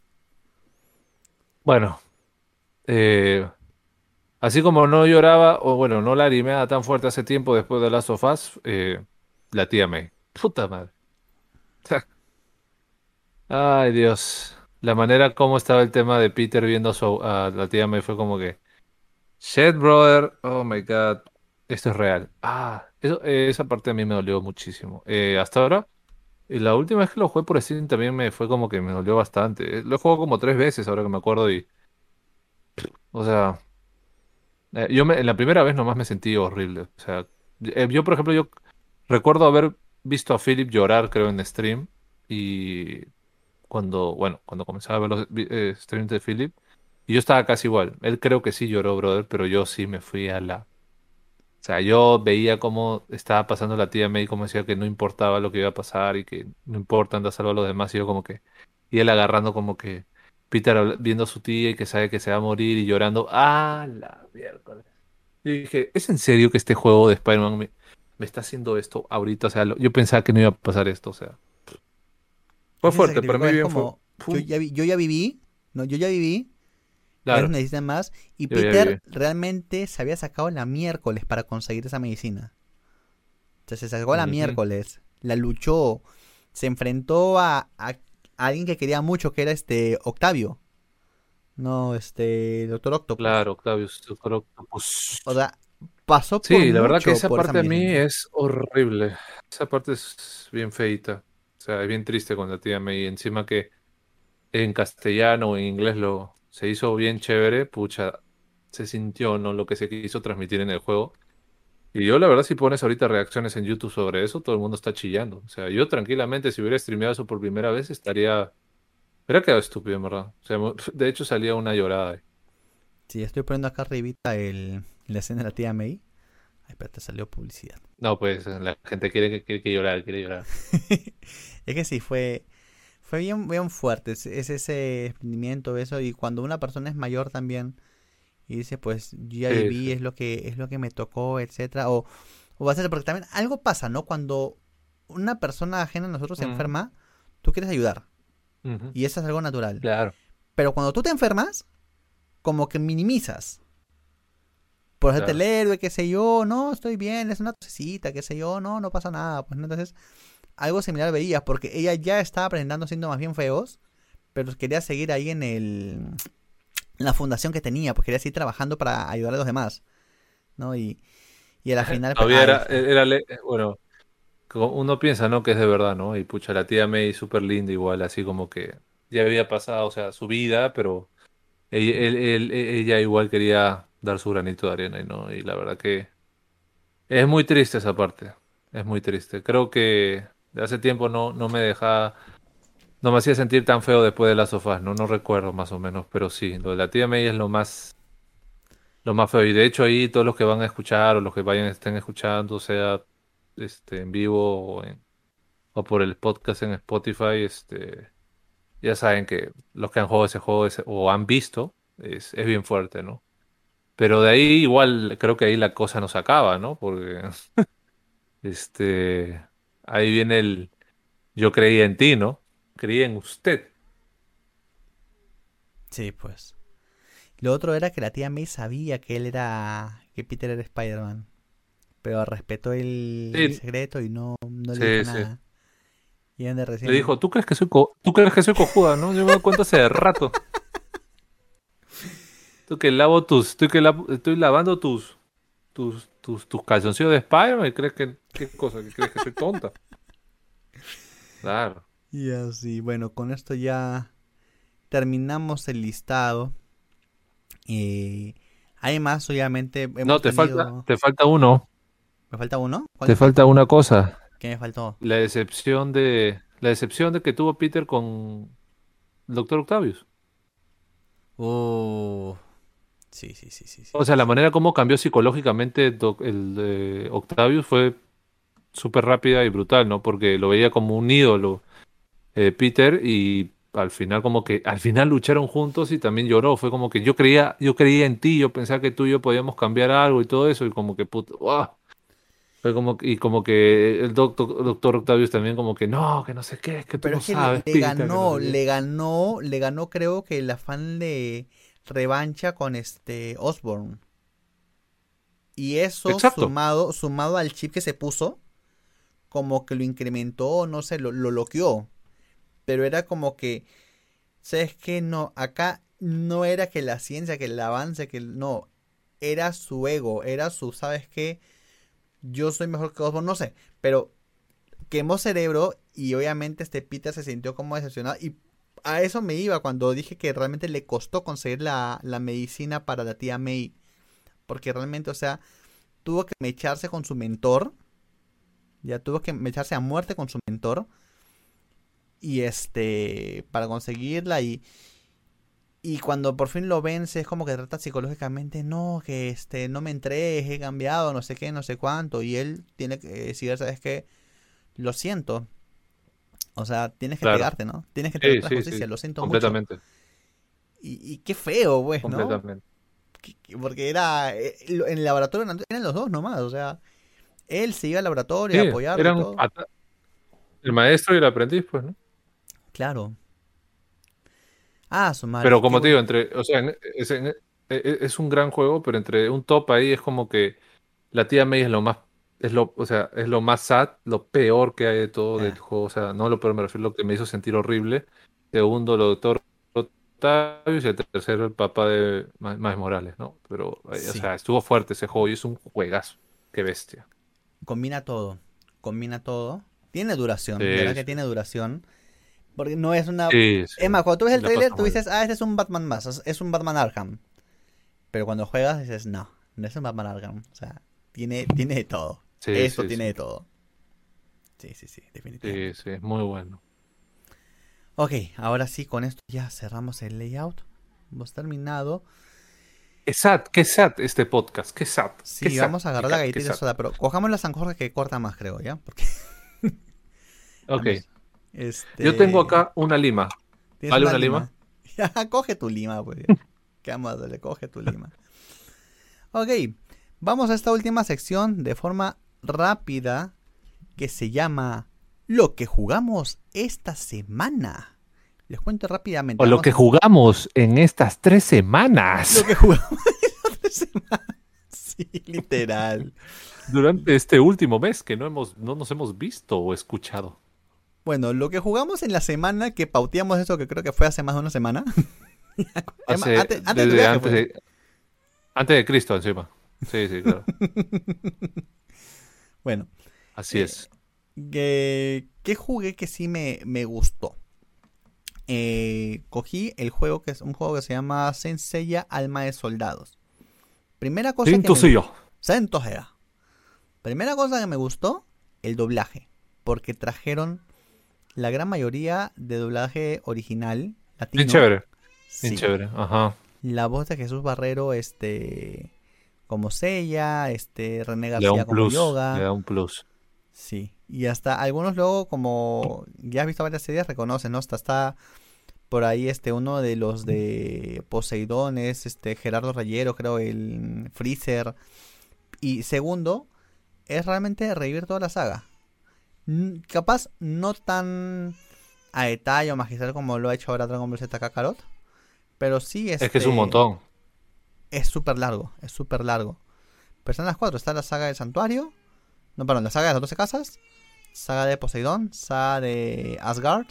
Bueno, eh, así como no lloraba, o bueno, no la lagrimeaba tan fuerte hace tiempo después de Last of Us, eh, la tía May. Puta madre. [laughs] Ay, Dios. La manera como estaba el tema de Peter viendo a, su, a la tía May fue como que. Shit, brother. Oh my god. Esto es real. Ah, esa parte a mí me dolió muchísimo. Eh, hasta ahora, y la última vez que lo jugué por Steam también me fue como que me dolió bastante. Eh, Lo he jugado como tres veces ahora que me acuerdo y. O sea. eh, yo me- en la primera vez nomás me sentí horrible. O sea, yo por ejemplo, yo recuerdo haber visto a Philip llorar, creo, en stream. Y cuando, bueno, cuando comenzaba a ver los eh, streams de Philip. Y yo estaba casi igual. Él creo que sí lloró, brother, pero yo sí me fui a la... O sea, yo veía cómo estaba pasando la tía May, como decía que no importaba lo que iba a pasar y que no importa, anda a salvar a los demás. Y yo como que... Y él agarrando como que... Peter viendo a su tía y que sabe que se va a morir y llorando. ¡Ah, la miércoles! Y dije, ¿es en serio que este juego de Spider-Man me, me está haciendo esto ahorita? O sea, lo- yo pensaba que no iba a pasar esto, o sea... Fue fuerte, para mí bien fue... como, Pum. yo, ya vi- yo ya viví, no, yo ya viví, Claro. necesitan más. Y Yo Peter realmente se había sacado la miércoles para conseguir esa medicina. Entonces se sacó la miércoles, la luchó, se enfrentó a, a alguien que quería mucho, que era este Octavio. No, este Doctor Octopus. Claro, Octavius, Doctor Octopus. O sea, pasó por Sí, la verdad mucho que esa parte a mí es horrible. Esa parte es bien feita. O sea, es bien triste con la tía May. Encima que en castellano o en inglés lo se hizo bien chévere, pucha, se sintió, ¿no? Lo que se quiso transmitir en el juego. Y yo, la verdad, si pones ahorita reacciones en YouTube sobre eso, todo el mundo está chillando. O sea, yo tranquilamente, si hubiera streameado eso por primera vez, estaría. Hubiera quedado estúpido, en verdad. O sea, de hecho, salía una llorada. Sí, estoy poniendo acá arribita el, la escena de la tía May. Espérate, salió publicidad. No, pues la gente quiere que, quiere que llorar, quiere llorar. [laughs] es que sí, fue, fue bien, bien fuerte. Es, es ese desprendimiento, eso. Y cuando una persona es mayor también y dice, pues ya Sí, viví, sí. es lo que es lo que me tocó, etcétera. O, o va a ser, porque también algo pasa, ¿no? Cuando una persona ajena a nosotros se enferma, tú quieres ayudar. Y eso es algo natural. Claro. Pero cuando tú te enfermas, como que minimizas. Por hacerte el héroe, qué sé yo, no, estoy bien, es una tosecita, qué sé yo, no, no pasa nada. Pues ¿no? entonces, algo similar veías, porque ella ya estaba presentando síntomas bien feos, pero quería seguir ahí en el en la fundación que tenía, pues quería seguir trabajando para ayudar a los demás. ¿No? Y, y a la final. Ay, era, era le- bueno, como uno piensa, ¿no? Que es de verdad, ¿no? Y pucha, la tía May súper linda igual, así como que ya había pasado, o sea, su vida, pero ella, él- él- ella igual quería dar su granito de arena, y ¿no? Y la verdad que es muy triste esa parte, es muy triste. Creo que de hace tiempo no, no me dejaba, no me hacía sentir tan feo después de las sofás, ¿no? No recuerdo más o menos, pero sí, lo de la tía May es lo más lo más feo. Y de hecho ahí todos los que van a escuchar o los que vayan estén escuchando, sea este en vivo o, o por el podcast en Spotify, este ya saben que los que han jugado ese juego o han visto es, es bien fuerte, ¿no? Pero de ahí igual creo que ahí la cosa no se acaba, ¿no? Porque [laughs] este ahí viene el yo creí en ti, ¿no? Creí en usted. Sí, pues. Lo otro era que la tía May sabía que él era. que Peter era Spider-Man. Pero respetó el, Sí. el secreto y no, no le dijo sí. nada. Y recién. Le dijo, ¿tú crees que soy co- tú crees que soy cojuda, no? Yo me doy cuenta hace rato. Tú que lavo tus, tú que estoy lavando tus, tus, tus, tus calzoncillos de Spider-Man y crees que, ¿qué cosa? ¿Que crees que soy tonta? Claro. Y así, bueno, con esto ya terminamos el listado. Eh, hay más, obviamente. No, te tenido- falta, te falta uno. ¿Me falta uno? ¿Cuál Te falta una cosa. ¿Qué me faltó? La decepción de, la decepción de que tuvo Peter con el Doctor Octavius. Uh, sí, sí, sí, sí. sí. O sea, la manera como cambió psicológicamente Doc- el de Octavius fue súper rápida y brutal, ¿no? Porque lo veía como un ídolo eh, Peter y al final como que al final lucharon juntos y también lloró. Fue como que yo creía, yo creía en ti, yo pensaba que tú y yo podíamos cambiar algo y todo eso y como que puto, Fue como y como que el doctor, doctor Octavius también como que no, que no sé qué, que tú Pero no es que sabes. le, ganó, no sé qué". le ganó, le ganó creo que el afán de revancha con este Osborne. Y eso Exacto. sumado, sumado al chip que se puso, como que lo incrementó, no sé, lo, lo loqueó. Pero era como que, ¿sabes qué? No, acá no era que la ciencia, que el avance, que el- no, era su ego, era su, ¿sabes qué? Yo soy mejor que Osborne, no sé, pero quemó cerebro y obviamente este Peter se sintió como decepcionado y a eso me iba cuando dije que realmente le costó conseguir la, la medicina para la tía May. Porque realmente, o sea, tuvo que mecharse con su mentor. Ya tuvo que mecharse a muerte con su mentor. Y este, para conseguirla y... Y cuando por fin lo vence es como que trata psicológicamente, no, que este, no me entregues, he cambiado, no sé qué, no sé cuánto. Y él tiene que decir, ¿sabes qué? Lo siento. O sea, tienes que Claro. pegarte, ¿no? Tienes que Sí, tener la sí, justicia, sí, lo siento mucho. completamente, Y, y qué feo, pues, ¿no? completamente. Que- que- Porque era. eh, En el laboratorio eran los dos nomás, o sea. Él se iba al laboratorio a Sí, ata- el maestro y el aprendiz, pues, ¿no? Claro. Ah, su madre. Pero como te digo, entre, o sea, en- es, en- e- e- es un gran juego, pero entre un top ahí es como que la tía May es lo más, es lo, o sea, es lo más sad, lo peor que hay de todo del Ah. juego, o sea, no lo peor, me refiero a lo que me hizo sentir horrible. Segundo, lo doctor Octavius y el tercero, el papá de Miles Morales, ¿no? Pero, eh, o sea, estuvo fuerte ese juego y es un juegazo. Qué bestia. Combina todo. Combina todo. Tiene duración, Sí, ¿verdad que tiene duración? Porque no es una. Sí. Es más, cuando tú ves el trailer, tú dices, ah, este es un Batman más, es- es un Batman Arkham. Pero cuando juegas dices, no, no es un Batman Arkham. O sea, tiene, tiene de todo. Sí, sí, tiene sí. de todo. Sí, sí, sí, definitivamente. Sí, sí, es muy bueno. Ok, ahora sí, con esto ya cerramos el layout. Hemos terminado. Qué sad, qué sad este podcast, qué sad. Sí, qué sad, vamos a agarrar la galletita de soda, pero cojamos la San Jorge que corta más, creo, ¿ya? Porque, [laughs] Ok, este, yo tengo acá una lima. ¿tienes ¿vale una lima? Ya, [laughs] coge tu lima, pues. ¿Qué vamos a hacerle? Coge tu lima. Ok, vamos a esta última sección de forma rápida que se llama Lo que jugamos esta semana. Les cuento rápidamente. O lo vamos que a- jugamos en estas tres semanas. Lo que jugamos [laughs] esta semana. Sí, literal. Durante este último mes que no, hemos, no nos hemos visto o escuchado. Bueno, lo que jugamos en la semana que pauteamos eso que creo que fue hace más de una semana. [laughs] Hace- antes, antes de antes, fue. de, antes de Cristo encima. Sí, sí, claro. [laughs] Bueno, Así Eh, es. que, ¿qué jugué que sí me, me gustó? Eh, cogí el juego que es un juego que se llama Senseiya Alma de Soldados. Primera cosa que me, Seiya. Primera cosa que me gustó, el doblaje. Porque trajeron la gran mayoría de doblaje original latino. Bien chévere. Sí. Bien chévere. Ajá. La voz de Jesús Barrero, este, como Sella, este, René García como plus. Yoga. Le da un plus. Sí, y hasta algunos luego, como ya has visto varias series, reconocen, ¿no? Hasta está por ahí este uno de los de Poseidones, este Gerardo Rayero, creo, el Freezer. Y segundo, es realmente revivir toda la saga. Capaz no tan a detalle o magistral como lo ha hecho ahora Dragon Ball Z Kakarot, pero sí Es que es un este, montón. Es súper largo, es súper largo. Pero están las cuatro, está la saga del santuario, no, perdón, la saga de las 12 casas, saga de Poseidón, saga de Asgard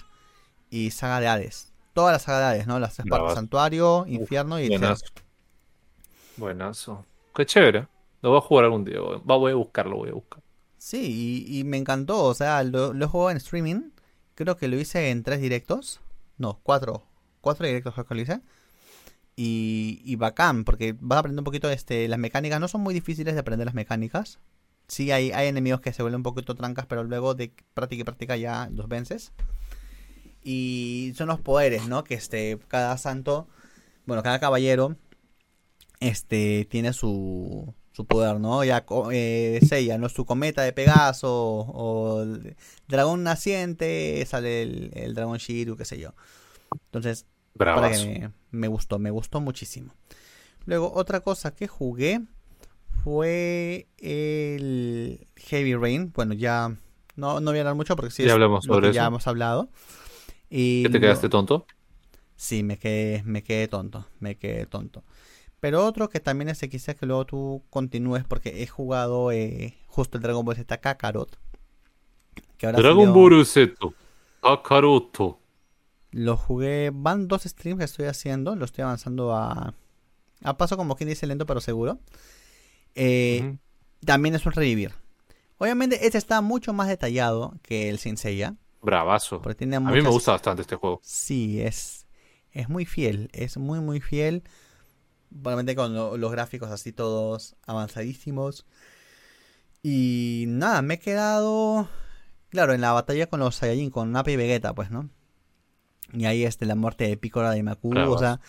y saga de Hades. Toda la saga de Hades, ¿no? Las tres partes, santuario, infierno y. Buenazo. Buenazo. Qué chévere. Lo voy a jugar algún día. Voy a buscarlo, voy a buscar. Sí, y, y me encantó, o sea, lo, lo he jugado en streaming, creo que lo hice en tres directos, no, cuatro, cuatro directos creo que lo hice. Y, y bacán, porque vas a aprender un poquito este, las mecánicas, no son muy difíciles de aprender las mecánicas. Sí, hay, hay enemigos que se vuelven un poquito trancas, pero luego de práctica y práctica ya los vences. Y son los poderes, ¿no? Que este, cada santo, bueno, cada caballero, este, tiene su, su poder, ¿no? Ya eh, Seiya, ¿no? Su cometa de Pegaso o dragón naciente, sale el, el dragón Shiru, qué sé yo. Entonces, para que me, gustó, me gustó muchísimo. Luego, otra cosa que jugué fue el Heavy Rain. Bueno, ya no, no voy a hablar mucho porque sí ya hablamos sobre eso. ya hemos hablado. Y ¿Qué te quedaste tonto? Sí, me quedé, me quedé tonto, me quedé tonto. Pero otro que también es quizás que luego tú continúes porque he jugado eh, justo el Dragon Ball Z Kakarot. Dragon Ball Z Kakaroto. Lo jugué, van dos streams que estoy haciendo, lo estoy avanzando a, a paso como quien dice lento pero seguro. Eh, también es un revivir. Obviamente este está mucho más detallado que el Senseiya. Bravazo. a mí me gusta bastante este juego. Sí, es, es muy fiel, es muy muy fiel. Probablemente con los gráficos así todos avanzadísimos. Y nada, me he quedado. Claro, en la batalla con los Saiyajin, con Nappa y Vegeta, pues, ¿no? Y ahí este, la muerte de Piccolo de Maku, o sea,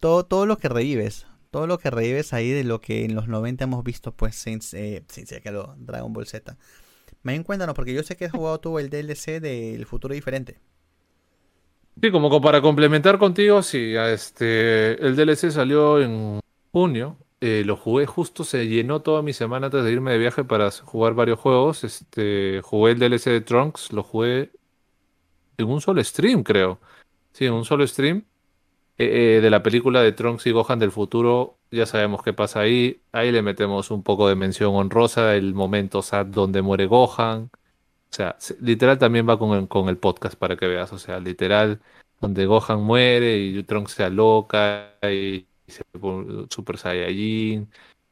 todo, todo lo que revives, todo lo que revives ahí de lo que en los 90 hemos visto, pues, sin, eh, sin ser que lo Dragon Ball Z. Me cuéntanos, porque yo sé que has jugado tú el DLC del futuro diferente. Sí, como para complementar contigo, sí, este, el DLC salió en junio. Eh, lo jugué justo, se llenó toda mi semana antes de irme de viaje para jugar varios juegos. Este, jugué el DLC de Trunks, lo jugué en un solo stream, creo. Sí, un solo stream. Eh, eh, de la película de Trunks y Gohan del futuro, ya sabemos qué pasa ahí. Ahí le metemos un poco de mención honrosa, el momento sad donde muere Gohan. O sea, literal también va con el, con el podcast para que veas. O sea, literal, donde Gohan muere y Trunks se aloca y, se pone Super Saiyajin.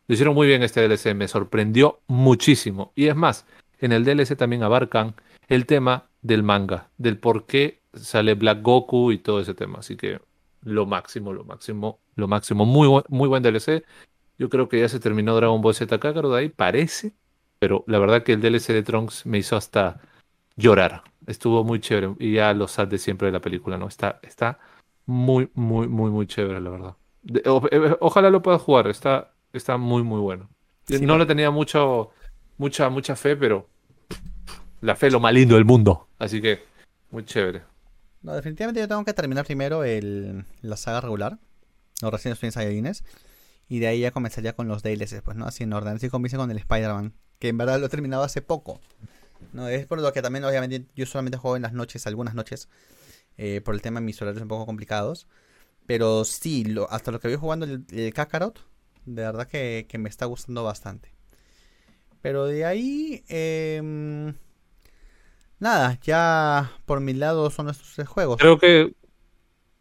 Lo hicieron muy bien este DLC, me sorprendió muchísimo. Y es más, en el DLC también abarcan el tema del manga, del por qué sale Black Goku y todo ese tema. Así que lo máximo, lo máximo, lo máximo. Muy, buen, muy buen DLC. Yo creo que ya se terminó Dragon Ball Z Kakarot ahí, parece. Pero la verdad que el DLC de Trunks me hizo hasta llorar. Estuvo muy chévere. Y ya lo sad de siempre de la película, ¿no? Está, está muy, muy, muy, muy chévere, la verdad. Eh, ojalá lo puedas jugar. Está, está muy, muy bueno. no le tenía mucho, mucha, mucha fe, pero la fe es lo más lindo del mundo. Así que, muy chévere. No, definitivamente yo tengo que terminar primero el, la saga regular. Los recién Saiyajines. Y de ahí ya comenzaría con los DLCs, pues, ¿no? Así en orden. Así comienzo con el Spider-Man. Que en verdad lo he terminado hace poco. No, es por lo que también, obviamente, yo solamente juego en las noches, algunas noches. Eh, por el tema de mis horarios un poco complicados. Pero sí, hasta lo que voy jugando el, el Kakarot. De verdad que, que me está gustando bastante. Pero de ahí. Eh, nada, ya por mi lado son estos juegos. Creo que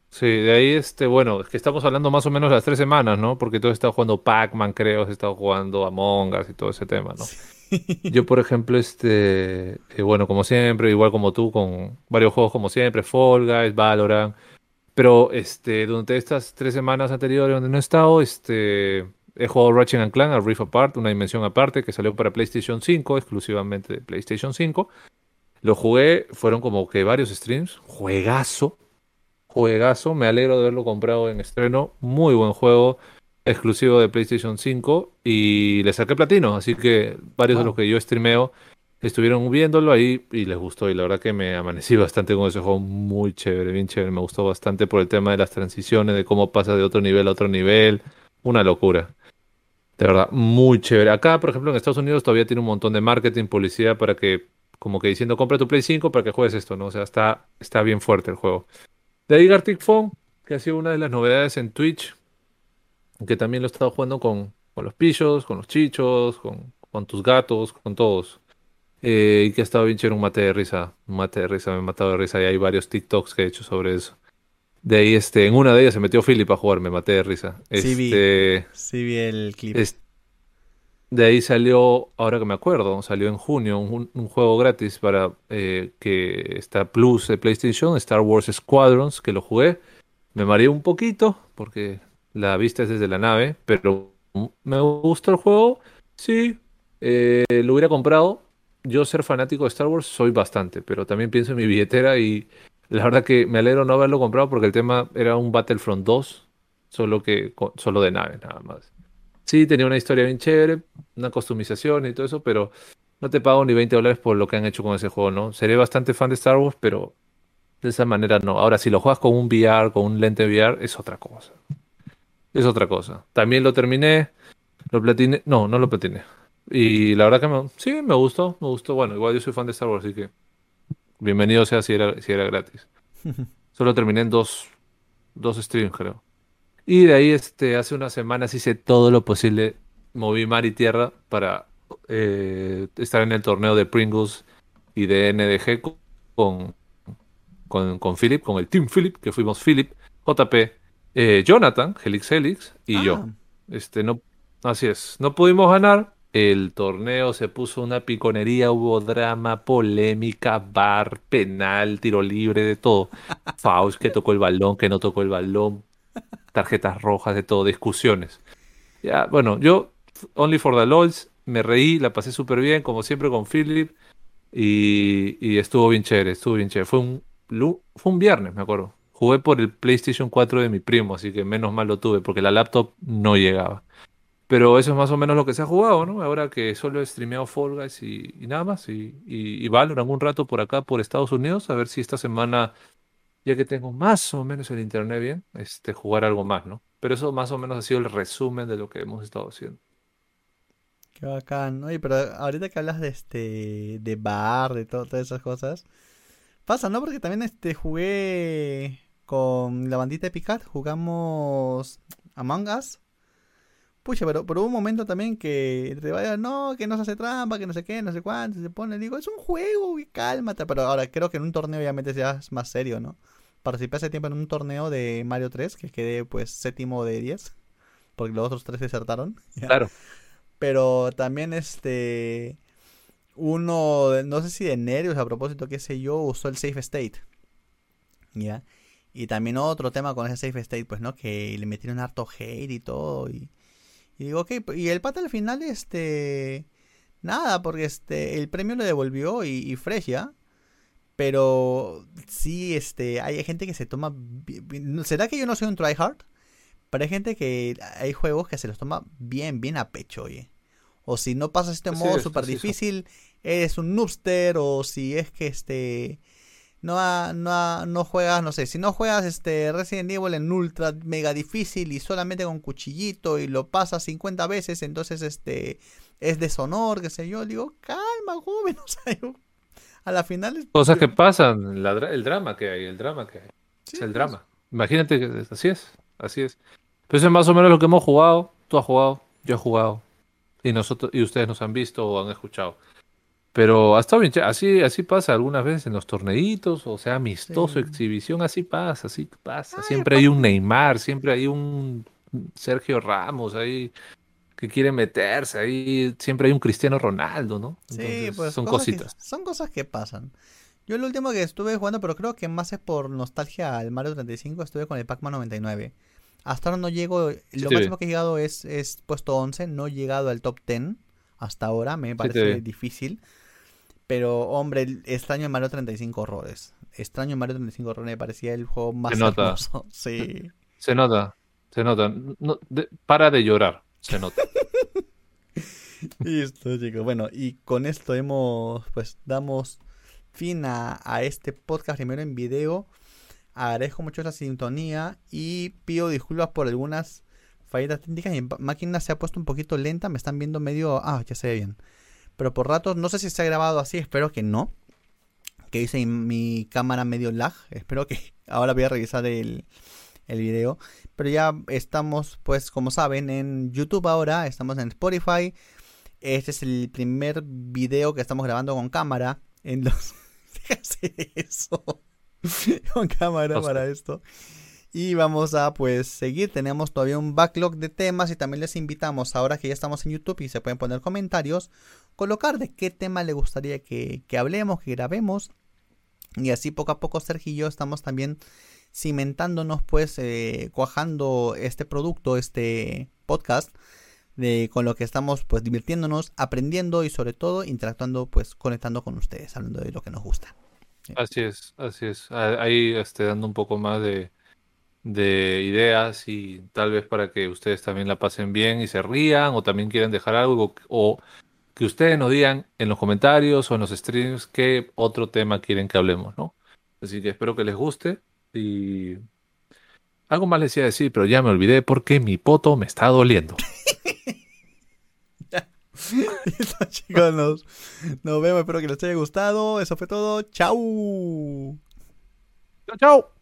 sí, de ahí este, bueno, es que estamos hablando más o menos las tres semanas, ¿no? Porque todo está jugando Pac-Man, creo, he estado jugando Among Us y todo ese tema, ¿no? Yo, por ejemplo, este, eh, bueno, como siempre, igual como tú, con varios juegos como siempre, Fall Guys, Valorant, pero este, durante estas tres semanas anteriores donde no he estado, este, he jugado Ratchet Clank, a Rift Apart, una dimensión aparte que salió para PlayStation 5, exclusivamente de PlayStation 5. Lo jugué, fueron como que varios streams. Juegazo. Juegazo. Me alegro de haberlo comprado en estreno. Muy buen juego. Exclusivo de PlayStation 5. Y le saqué platino. Así que varios de los que yo streameo estuvieron viéndolo ahí y les gustó. Y la verdad que me amanecí [laughs] bastante con ese juego. Muy chévere, bien chévere. Me gustó bastante por el tema de las transiciones, de cómo pasa de otro nivel a otro nivel. Una locura. De verdad, muy chévere. Acá, por ejemplo, en Estados Unidos todavía tiene un montón de marketing, publicidad para que como que diciendo compra tu Play 5 para que juegues esto, ¿no? O sea, está, está bien fuerte el juego. De ahí Gartic Phone, que ha sido una de las novedades en Twitch, que también lo he estado jugando con, con los pillos, con los chichos, con, con tus gatos, con todos. Eh, y que ha estado bien chévere un mate de risa. Un mate de risa, me he matado de risa. Y hay varios TikToks que he hecho sobre eso. De ahí, este, en una de ellas se metió Philip a jugar, me maté de risa. sí, vi, este, sí vi el clip. De ahí salió, ahora que me acuerdo, salió en junio un, juego gratis para eh, que está Plus de PlayStation, Star Wars Squadrons, que lo jugué. Me mareé un poquito porque la vista es desde la nave, pero me gustó el juego. Sí, eh, lo hubiera comprado. Yo ser fanático de Star Wars soy bastante, pero también pienso en mi billetera y la verdad que me alegro no haberlo comprado porque el tema era un Battlefront 2, solo que solo de nave nada más. Sí, tenía una historia bien chévere, una customización y todo eso, pero no te pago ni 20 dólares por lo que han hecho con ese juego, ¿no? Seré bastante fan de Star Wars, pero De esa manera no. Ahora, si lo juegas con un VR, con un lente VR, es otra cosa. Es otra cosa. También lo terminé, lo platiné. No, no lo platiné. Y la verdad que me, sí, me gustó, me gustó. Bueno, igual yo soy fan de Star Wars, así que bienvenido sea si era, si era gratis. [laughs] Solo terminé en dos, dos streams, creo. Y de ahí, este, hace unas semanas hice todo lo posible, moví mar y tierra para eh, estar en el torneo de Pringles y de NDG con, con, con Philip, con el Team Philip, que fuimos Philip, JP, eh, Jonathan, Helix Helix y yo. Ah. Este, no, así es, no pudimos ganar. El torneo se puso una piconería, hubo drama, polémica, bar, penal, tiro libre, de todo. [laughs] Faust que tocó el balón, que no tocó el balón, tarjetas rojas, de todo, discusiones. Ya, bueno, yo, Only for the LOLs, me reí, la pasé súper bien, como siempre con Philip, y, y estuvo bien chévere, estuvo bien chévere. Fue un, fue un viernes, me acuerdo. Jugué por el PlayStation 4 de mi primo, así que menos mal lo tuve, porque la laptop no llegaba. Pero eso es más o menos lo que se ha jugado, ¿no? Ahora que solo he streameado Fall Guys y, y nada más. Y, y, y Valorant un rato por acá, por Estados Unidos, a ver si esta semana, ya que tengo más o menos el internet bien, este, jugar algo más, ¿no? Pero eso más o menos ha sido el resumen de lo que hemos estado haciendo. Qué bacán. Oye, pero ahorita que hablas de este, de bar, de to- todas esas cosas, pasa, ¿no? Porque también este jugué con la bandita de Picat, jugamos Among Us. Pucha, pero, pero hubo un momento también que te vaya, no, que no se hace trampa, que no sé qué, no sé cuánto, se pone, digo, es un juego, y cálmate. Pero ahora creo que en un torneo obviamente ya es más serio, ¿no? Participé hace tiempo en un torneo de Mario 3, que quedé pues séptimo de 10, porque los otros tres desertaron. [laughs] Claro. Pero también este uno, no sé si de nervios a propósito, qué sé yo, usó el safe state. ¿Ya? Y también otro tema con ese safe state, pues, ¿no? Que le metieron harto hate y todo. Y, y digo, ok, y el pata al final, este, nada, porque este, el premio lo devolvió y, y fresh, ¿ya? Pero sí, este, hay gente que se toma... ¿Será que yo no soy un tryhard? Pero hay gente que hay juegos que se los toma bien, bien a pecho, oye. O si no pasas este modo súper es. difícil, eres un noobster. O si es que este no, ha- no, ha- no juegas, no sé, si no juegas este Resident Evil en ultra mega difícil y solamente con cuchillito y lo pasas 50 veces, entonces este es deshonor, qué sé yo. Digo, calma, joven. [laughs] O sea, yo, a la final es- Cosas que pasan, la el drama que hay, el drama que hay. Sí, es el pues. drama. Imagínate que así es, así es. Pero eso es más o menos lo que hemos jugado. Tú has jugado, yo he jugado. Y nosotros, y ustedes nos han visto o han escuchado. Pero ha estado bien, así, así pasa algunas veces en los torneitos, o sea, amistoso, Sí. exhibición, así pasa, así pasa. Ay, Siempre hay un Neymar, siempre hay un Sergio Ramos ahí que quiere meterse, ahí siempre hay un Cristiano Ronaldo, ¿no? Sí, pues son cosas que- cositas. son cosas que pasan. Yo el último que estuve jugando, pero creo que más es por nostalgia al Mario 35, estuve con el Pac-Man 99. Hasta ahora no llego, te lo máximo que he llegado es, es puesto 11, no he llegado al top 10 hasta ahora, me parece difícil. Pero hombre, extraño Mario 35 horrores. Extraño Mario 35 horrores, me parecía el juego más nota. hermoso. [laughs] Sí. Se nota, se nota. No, de- para de llorar, se nota. [laughs] Listo, chicos. Bueno, y con esto hemos, pues, damos fin a, a este podcast primero en video. Agradezco mucho la sintonía y pido disculpas por algunas fallitas técnicas. Mi máquina se ha puesto un poquito lenta, me están viendo medio... Ah, ya se ve bien. Pero por ratos, no sé si se ha grabado así, espero que no. Que hice mi cámara medio lag. Espero que [laughs] ahora voy a revisar el, el video. Pero ya estamos, pues, como saben, en YouTube ahora, estamos en Spotify. Este es el primer video que estamos grabando con cámara. En los. [laughs] De eso. [laughs] con cámara O sea. para esto. Y vamos a pues seguir. Tenemos todavía un backlog de temas. Y también les invitamos, ahora que ya estamos en YouTube y se pueden poner comentarios, colocar de qué tema le gustaría que, que hablemos, que grabemos. Y así poco a poco Sergio y yo estamos también cimentándonos, pues, eh, cuajando este producto, este podcast de con lo que estamos pues divirtiéndonos, aprendiendo y sobre todo interactuando pues conectando con ustedes, hablando de lo que nos gusta. Así es, así es. Ahí este, dando un poco más de, de ideas y tal vez para que ustedes también la pasen bien y se rían o también quieren dejar algo o que ustedes nos digan en los comentarios o en los streams qué otro tema quieren que hablemos, ¿no? Así que espero que les guste. Y algo más les iba a decir, pero ya me olvidé porque mi poto me está doliendo. [laughs] Listo, [laughs] chicos, nos, nos vemos. Espero que les haya gustado. Eso fue todo. Chau. Chao, chao.